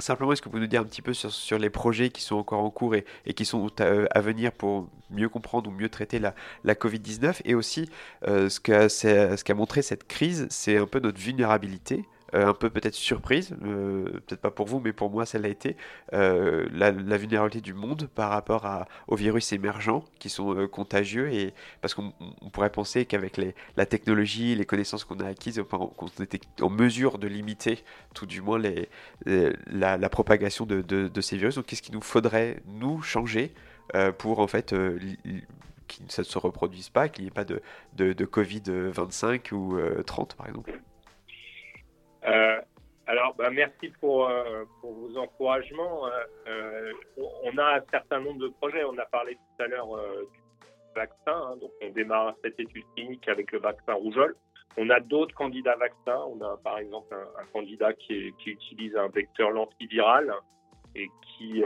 Speaker 1: Simplement, est-ce que vous pouvez nous dire un petit peu sur, les projets qui sont encore en cours et, qui sont euh, à, venir pour mieux comprendre ou mieux traiter la, Covid-19 Et aussi, euh, ce qu'a montré cette crise, c'est un peu notre vulnérabilité. euh, un peu peut-être surprise, euh, peut-être pas pour vous, mais pour moi, ça l'a été, euh, la, vulnérabilité du monde par rapport à, aux virus émergents qui sont contagieux, et parce qu'on pourrait penser qu'avec la technologie, les connaissances qu'on a acquises, qu'on était en mesure de limiter tout du moins la, propagation de, ces virus. Donc qu'est-ce qu'il nous faudrait, nous, changer pour en fait que ça ne se reproduise pas, qu'il n'y ait pas de, de, de Covid-25 ou 30 par exemple?
Speaker 2: euh, alors, bah, merci pour, euh, pour, vos encouragements. Euh, on a un certain nombre de projets. On a parlé tout à l'heure du vaccin. Hein. donc, on démarre cette étude clinique avec le vaccin rougeole. On a d'autres candidats vaccins. On a par exemple un, candidat qui, qui, utilise un vecteur lentiviral et qui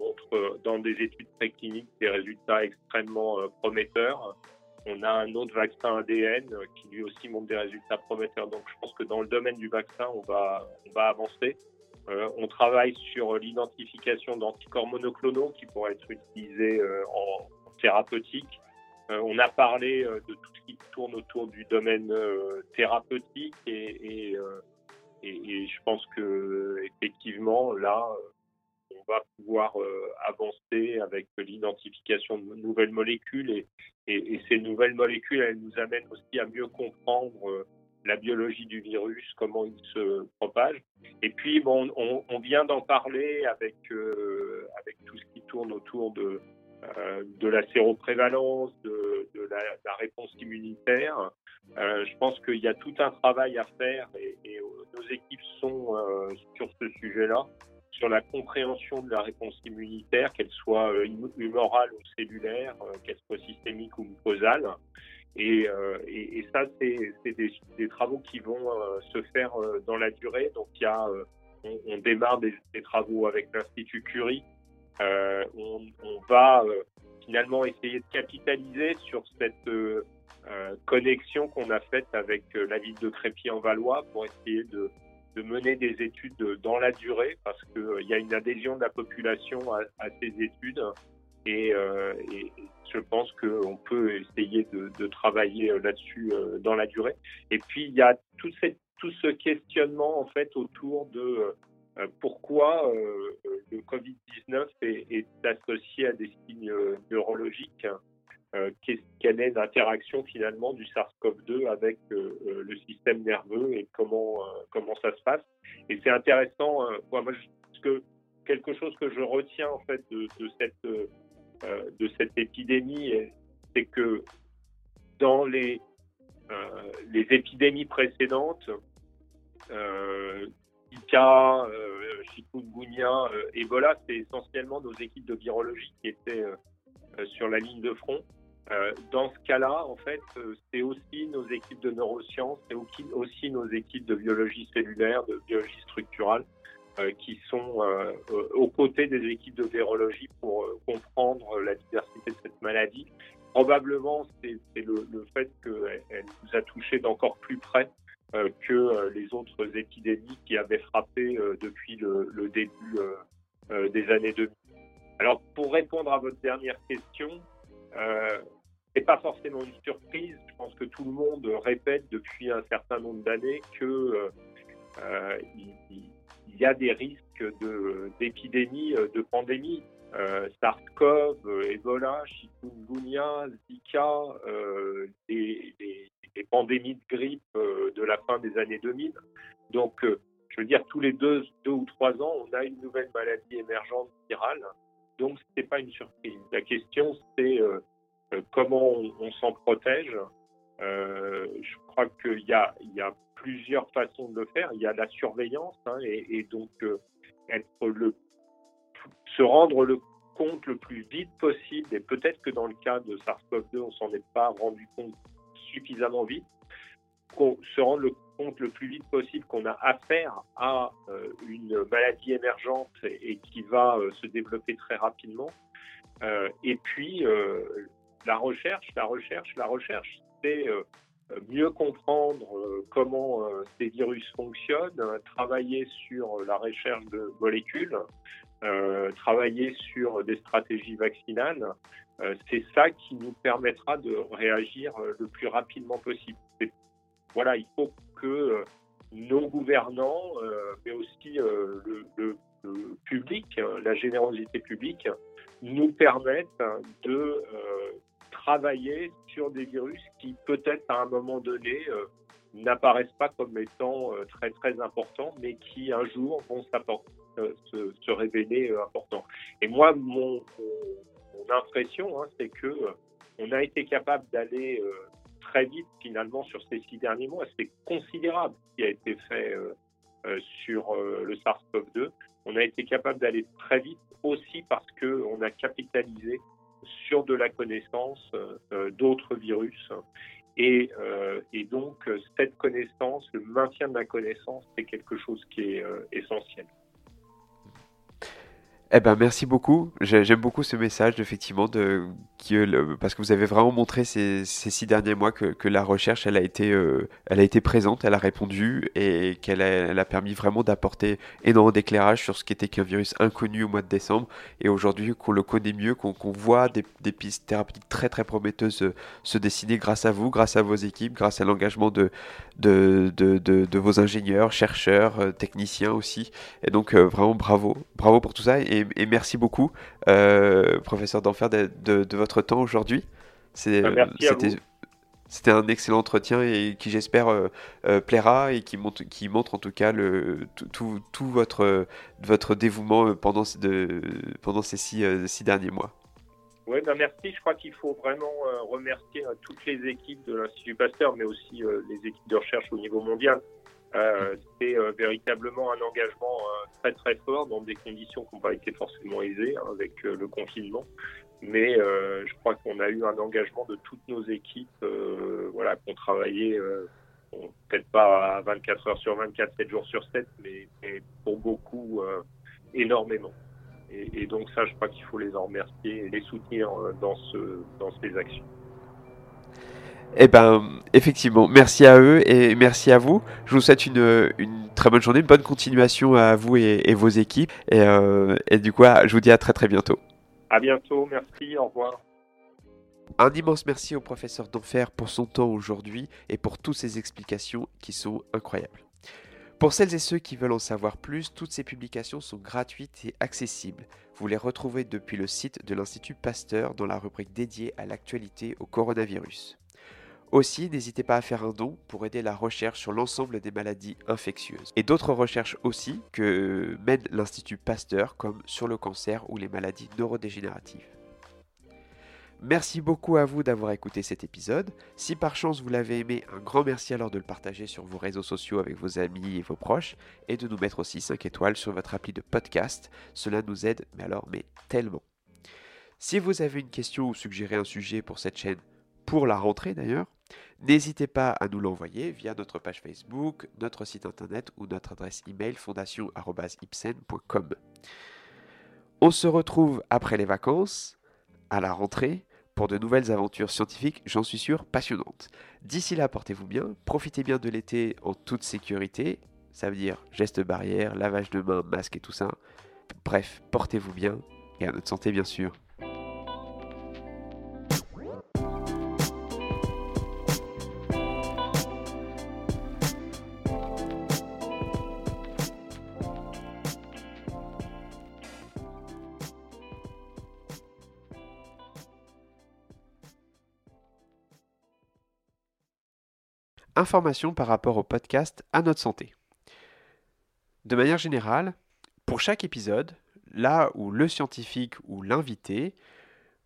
Speaker 2: montre dans des études précliniques des résultats extrêmement prometteurs. On a un autre vaccin ADN qui lui aussi montre des résultats prometteurs. Donc je pense que dans le domaine du vaccin, on va, on va avancer. Euh, on travaille sur l'identification d'anticorps monoclonaux qui pourraient être utilisés euh, en, thérapeutique. Euh, on a parlé de tout ce qui tourne autour du domaine thérapeutique et, et, et, je pense que effectivement là, va pouvoir avancer avec l'identification de nouvelles molécules et, ces nouvelles molécules, elles nous amènent aussi à mieux comprendre la biologie du virus, comment il se propage. Et puis, bon, on, vient d'en parler avec, euh, avec tout ce qui tourne autour de, euh, la séroprévalence, de, la, réponse immunitaire. Euh, je pense qu'il y a tout un travail à faire et nos équipes sont sur ce sujet-là, sur la compréhension de la réponse immunitaire, qu'elle soit humorale ou cellulaire, qu'elle soit systémique ou mucosale. Euh, et, et, ça, c'est des, travaux qui vont euh, se faire euh, dans la durée. Donc, il y a, on, démarre des, travaux avec l'Institut Curie. On, on, va finalement essayer de capitaliser sur cette connexion qu'on a faite avec la ville de Crépy-en-Valois pour essayer de, de, mener des études dans la durée parce qu'il y a une adhésion de la population à, ces études. Et, et, je pense qu'on peut essayer de, travailler euh, là-dessus euh, dans la durée. Et puis, il y a tout, cette, tout ce questionnement, en fait, autour de euh, pourquoi le Covid-19 est, associé à des signes neurologiques. Quelle est l'interaction finalement du SARS-CoV-2 avec le système nerveux et comment, comment ça se passe. Et c'est intéressant, moi, que quelque chose que je retiens en fait de, cette euh, épidémie, c'est que dans les, euh, épidémies précédentes, euh, Zika, euh, chikungunya, Ebola, c'est essentiellement nos équipes de virologie qui étaient sur la ligne de front. dans ce cas-là, en fait, c'est aussi nos équipes de neurosciences, c'est aussi nos équipes de biologie cellulaire, de biologie structurale, euh, qui sont euh, euh, aux côtés des équipes de virologie pour comprendre la diversité de cette maladie. Probablement, c'est le, fait qu'elle nous a touchés d'encore plus près que les autres épidémies qui avaient frappé depuis le début des années 2000. Alors, pour répondre à votre dernière question, euh, c'est pas forcément une surprise. Je pense que tout le monde répète depuis un certain nombre d'années que euh, il y a des risques d'épidémies, de, de pandémies. Euh, SARS-CoV, Ebola, chikungunya, Zika, euh, les, pandémies de grippe euh, de la fin des années 2000. Donc, euh, je veux dire, tous les deux ou trois ans, on a une nouvelle maladie émergente virale. Donc, ce n'est pas une surprise. La question, c'est comment on, s'en protège. je crois qu'il y a, plusieurs façons de le faire. Il y a la surveillance hein, et, donc euh, se rendre compte le plus vite possible. Et peut-être que dans le cas de SARS-CoV-2, on s'en est pas rendu compte suffisamment vite. Qu'on se rendre le compte le plus vite possible qu'on a affaire à euh, une maladie émergente et, qui va euh, se développer très rapidement. et puis la recherche, la recherche, la recherche, c'est euh, mieux comprendre euh, comment euh, ces virus fonctionnent, travailler sur la recherche de molécules, travailler sur des stratégies vaccinales, c'est ça qui nous permettra de réagir le plus rapidement possible. Voilà, il faut que nos gouvernants, mais aussi le, le, public, la générosité publique, nous permettent de travailler sur des virus qui peut-être à un moment donné euh, n'apparaissent pas comme étant euh, très très importants, mais qui un jour vont euh, se, révéler importants. Et moi, mon, mon impression, hein, c'est que on a été capable d'aller très vite finalement sur ces six derniers mois. C'est considérable ce qui a été fait sur le SARS-CoV-2. On a été capable d'aller très vite aussi parce que on a capitalisé sur de la connaissance euh, euh, d'autres virus. Euh, et, donc, cette connaissance, le maintien de la connaissance, c'est quelque chose qui est essentiel.
Speaker 1: Eh ben, merci beaucoup. J'ai- J'aime beaucoup ce message, effectivement, euh, parce que vous avez vraiment montré ces, six derniers mois que, la recherche, elle a été, euh, elle a été présente, elle a répondu et qu'elle a, permis vraiment d'apporter énormément d'éclairage sur ce qu'était qu'un virus inconnu au mois de décembre. Et aujourd'hui, qu'on le connaît mieux, qu'on voit des, pistes thérapeutiques très très prometteuses se, se dessiner grâce à vous, grâce à vos équipes, grâce à l'engagement de, vos ingénieurs, chercheurs, euh, techniciens aussi. Et donc, euh, vraiment bravo, bravo pour tout ça et merci beaucoup, euh, professeur d'Enfer, de, de, de votre temps aujourd'hui.
Speaker 2: Bah,
Speaker 1: C'était, un excellent entretien et qui, j'espère, euh, euh, plaira et qui montre, qui montre en tout cas le, tout, tout, tout votre, votre dévouement pendant, ce- de, pendant ces six, six derniers mois.
Speaker 2: Oui, ben merci. Je crois qu'il faut vraiment remercier toutes les équipes de l'Institut Pasteur, mais aussi les équipes de recherche au niveau mondial. Euh, C'est euh, véritablement un engagement euh, très très fort dans des conditions qui n'ont pas été forcément aisées hein, avec euh, le confinement. Mais je crois qu'on a eu un engagement de toutes nos équipes, voilà, travaillé, euh, bon, peut-être pas à 24 heures sur 24, 7 jours sur 7, mais, pour beaucoup énormément. Et, donc ça, je crois qu'il faut les en remercier et les soutenir dans ces actions.
Speaker 1: Eh ben, effectivement, merci à eux et merci à vous. Je vous souhaite une, une très bonne journée, une bonne continuation à vous et, et vos équipes. Et, euh, et du coup, je vous dis à très très bientôt.
Speaker 2: À bientôt, merci, au revoir.
Speaker 1: Un immense merci au professeur d'Enfer pour son temps aujourd'hui et pour toutes ses explications qui sont incroyables. Pour celles et ceux qui veulent en savoir plus, toutes ces publications sont gratuites et accessibles. Vous les retrouvez depuis le site de l'Institut Pasteur dans la rubrique dédiée à l'actualité au coronavirus. Aussi, n'hésitez pas à faire un don pour aider la recherche sur l'ensemble des maladies infectieuses. Et d'autres recherches aussi que mène l'Institut Pasteur, comme sur le cancer ou les maladies neurodégénératives. Merci beaucoup à vous d'avoir écouté cet épisode. Si par chance vous l'avez aimé, un grand merci alors de le partager sur vos réseaux sociaux avec vos amis et vos proches et de nous mettre aussi 5 étoiles sur votre appli de podcast. Cela nous aide, mais alors, mais tellement. Si vous avez une question ou suggérez un sujet pour cette chaîne, pour la rentrée d'ailleurs, n'hésitez pas à nous l'envoyer via notre page Facebook, notre site internet ou notre adresse email fondation.ipsen.com. On se retrouve après les vacances, à la rentrée, pour de nouvelles aventures scientifiques, j'en suis sûr, passionnantes. D'ici là, portez-vous bien, profitez bien de l'été en toute sécurité, ça veut dire gestes barrières, lavage de mains, masque et tout ça. Bref, portez-vous bien et à notre santé bien sûr. Informations par rapport au podcast à notre santé. De manière générale, pour chaque épisode, là où le scientifique ou l'invité,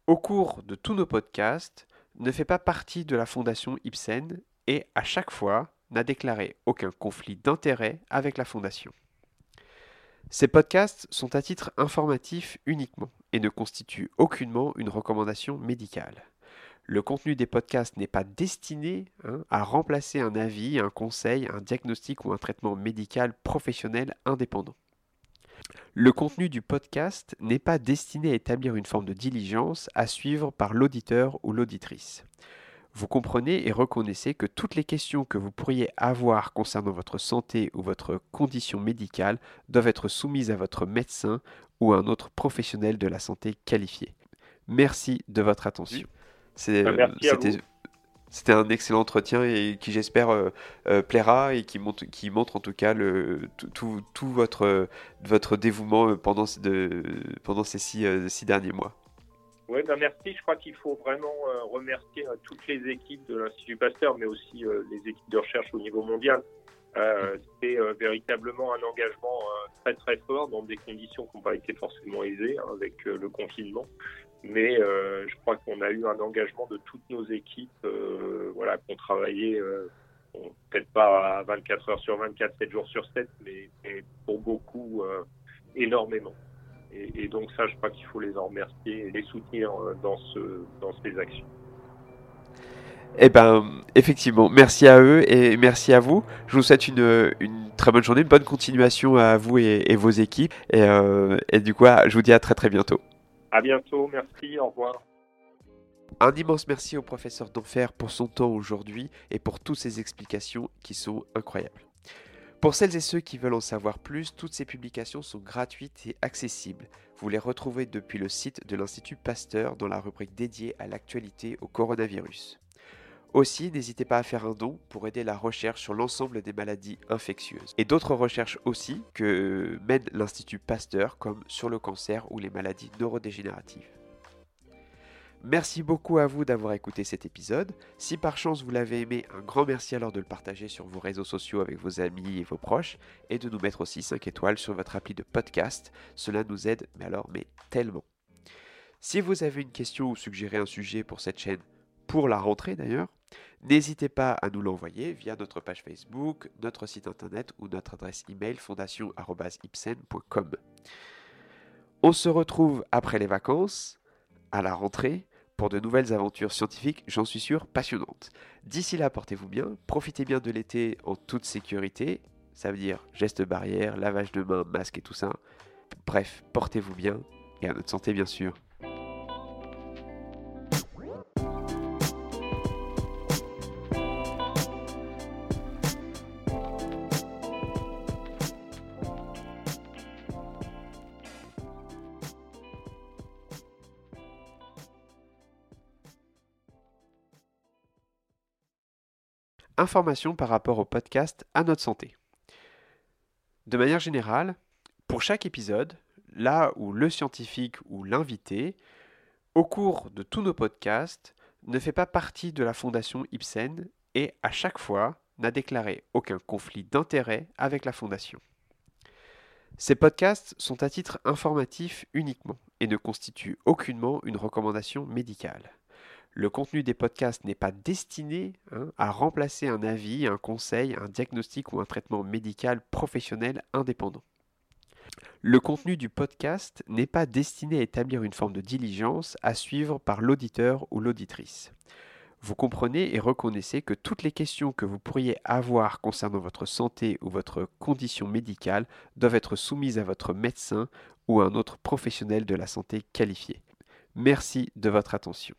Speaker 1: au cours de tous nos podcasts, ne fait pas partie de la fondation Ibsen et à chaque fois n'a déclaré aucun conflit d'intérêt avec la fondation. Ces podcasts sont à titre informatif uniquement et ne constituent aucunement une recommandation médicale. Le contenu des podcasts n'est pas destiné hein, à remplacer un avis, un conseil, un diagnostic ou un traitement médical professionnel indépendant. Le contenu du podcast n'est pas destiné à établir une forme de diligence à suivre par l'auditeur ou l'auditrice. Vous comprenez et reconnaissez que toutes les questions que vous pourriez avoir concernant votre santé ou votre condition médicale doivent être soumises à votre médecin ou à un autre professionnel de la santé qualifié. Merci de votre attention.
Speaker 2: Bah, à
Speaker 1: C'était un excellent entretien et qui j'espère euh, euh, plaira et qui montre, qui montre en tout cas le, tout, votre, votre dévouement euh, pendant, ce- de, pendant ces six, six derniers mois.
Speaker 2: Oui, ben merci. Je crois qu'il faut vraiment euh, remercier euh, toutes les équipes de l'Institut Pasteur, mais aussi euh, les équipes de recherche au niveau mondial. C'est véritablement un engagement très très fort dans des conditions qui n'ont pas été forcément aisées hein, avec le confinement. Mais euh, je crois qu'on a eu un engagement de toutes nos équipes, euh, voilà, qui ont travaillé, euh, bon, peut-être pas à 24 heures sur 24, 7 jours sur 7, mais, mais pour beaucoup énormément. Et, et donc ça, je crois qu'il faut les en remercier et les soutenir dans, ce, dans ces actions.
Speaker 1: Eh ben, effectivement, merci à eux et merci à vous. Je vous souhaite une, très bonne journée, une bonne continuation à vous et, vos équipes. Et, euh, et, du coup, je vous dis à très très bientôt.
Speaker 2: À bientôt, merci, au revoir.
Speaker 1: Un immense merci au professeur d'Enfer pour son temps aujourd'hui et pour toutes ses explications qui sont incroyables. Pour celles et ceux qui veulent en savoir plus, toutes ces publications sont gratuites et accessibles. Vous les retrouvez depuis le site de l'Institut Pasteur dans la rubrique dédiée à l'actualité au coronavirus. Aussi, n'hésitez pas à faire un don pour aider la recherche sur l'ensemble des maladies infectieuses. Et d'autres recherches aussi que mène l'Institut Pasteur, comme sur le cancer ou les maladies neurodégénératives. Merci beaucoup à vous d'avoir écouté cet épisode. Si par chance vous l'avez aimé, un grand merci alors de le partager sur vos réseaux sociaux avec vos amis et vos proches et de nous mettre aussi 5 étoiles sur votre appli de podcast. Cela nous aide, mais alors, mais tellement. Si vous avez une question ou suggérez un sujet pour cette chaîne, pour la rentrée d'ailleurs, N'hésitez pas à nous l'envoyer via notre page Facebook, notre site internet ou notre adresse email fondation.ipsen.com. On se retrouve après les vacances, à la rentrée, pour de nouvelles aventures scientifiques, j'en suis sûr, passionnantes. D'ici là, portez-vous bien, profitez bien de l'été en toute sécurité, ça veut dire gestes barrières, lavage de mains, masque et tout ça. Bref, portez-vous bien et à notre santé bien sûr. Informations par rapport au podcast à notre santé. De manière générale, pour chaque épisode, là où le scientifique ou l'invité, au cours de tous nos podcasts, ne fait pas partie de la fondation Ibsen et à chaque fois n'a déclaré aucun conflit d'intérêt avec la fondation. Ces podcasts sont à titre informatif uniquement et ne constituent aucunement une recommandation médicale. Le contenu des podcasts n'est pas destiné hein, à remplacer un avis, un conseil, un diagnostic ou un traitement médical professionnel indépendant. Le contenu du podcast n'est pas destiné à établir une forme de diligence à suivre par l'auditeur ou l'auditrice. Vous comprenez et reconnaissez que toutes les questions que vous pourriez avoir concernant votre santé ou votre condition médicale doivent être soumises à votre médecin ou à un autre professionnel de la santé qualifié. Merci de votre attention.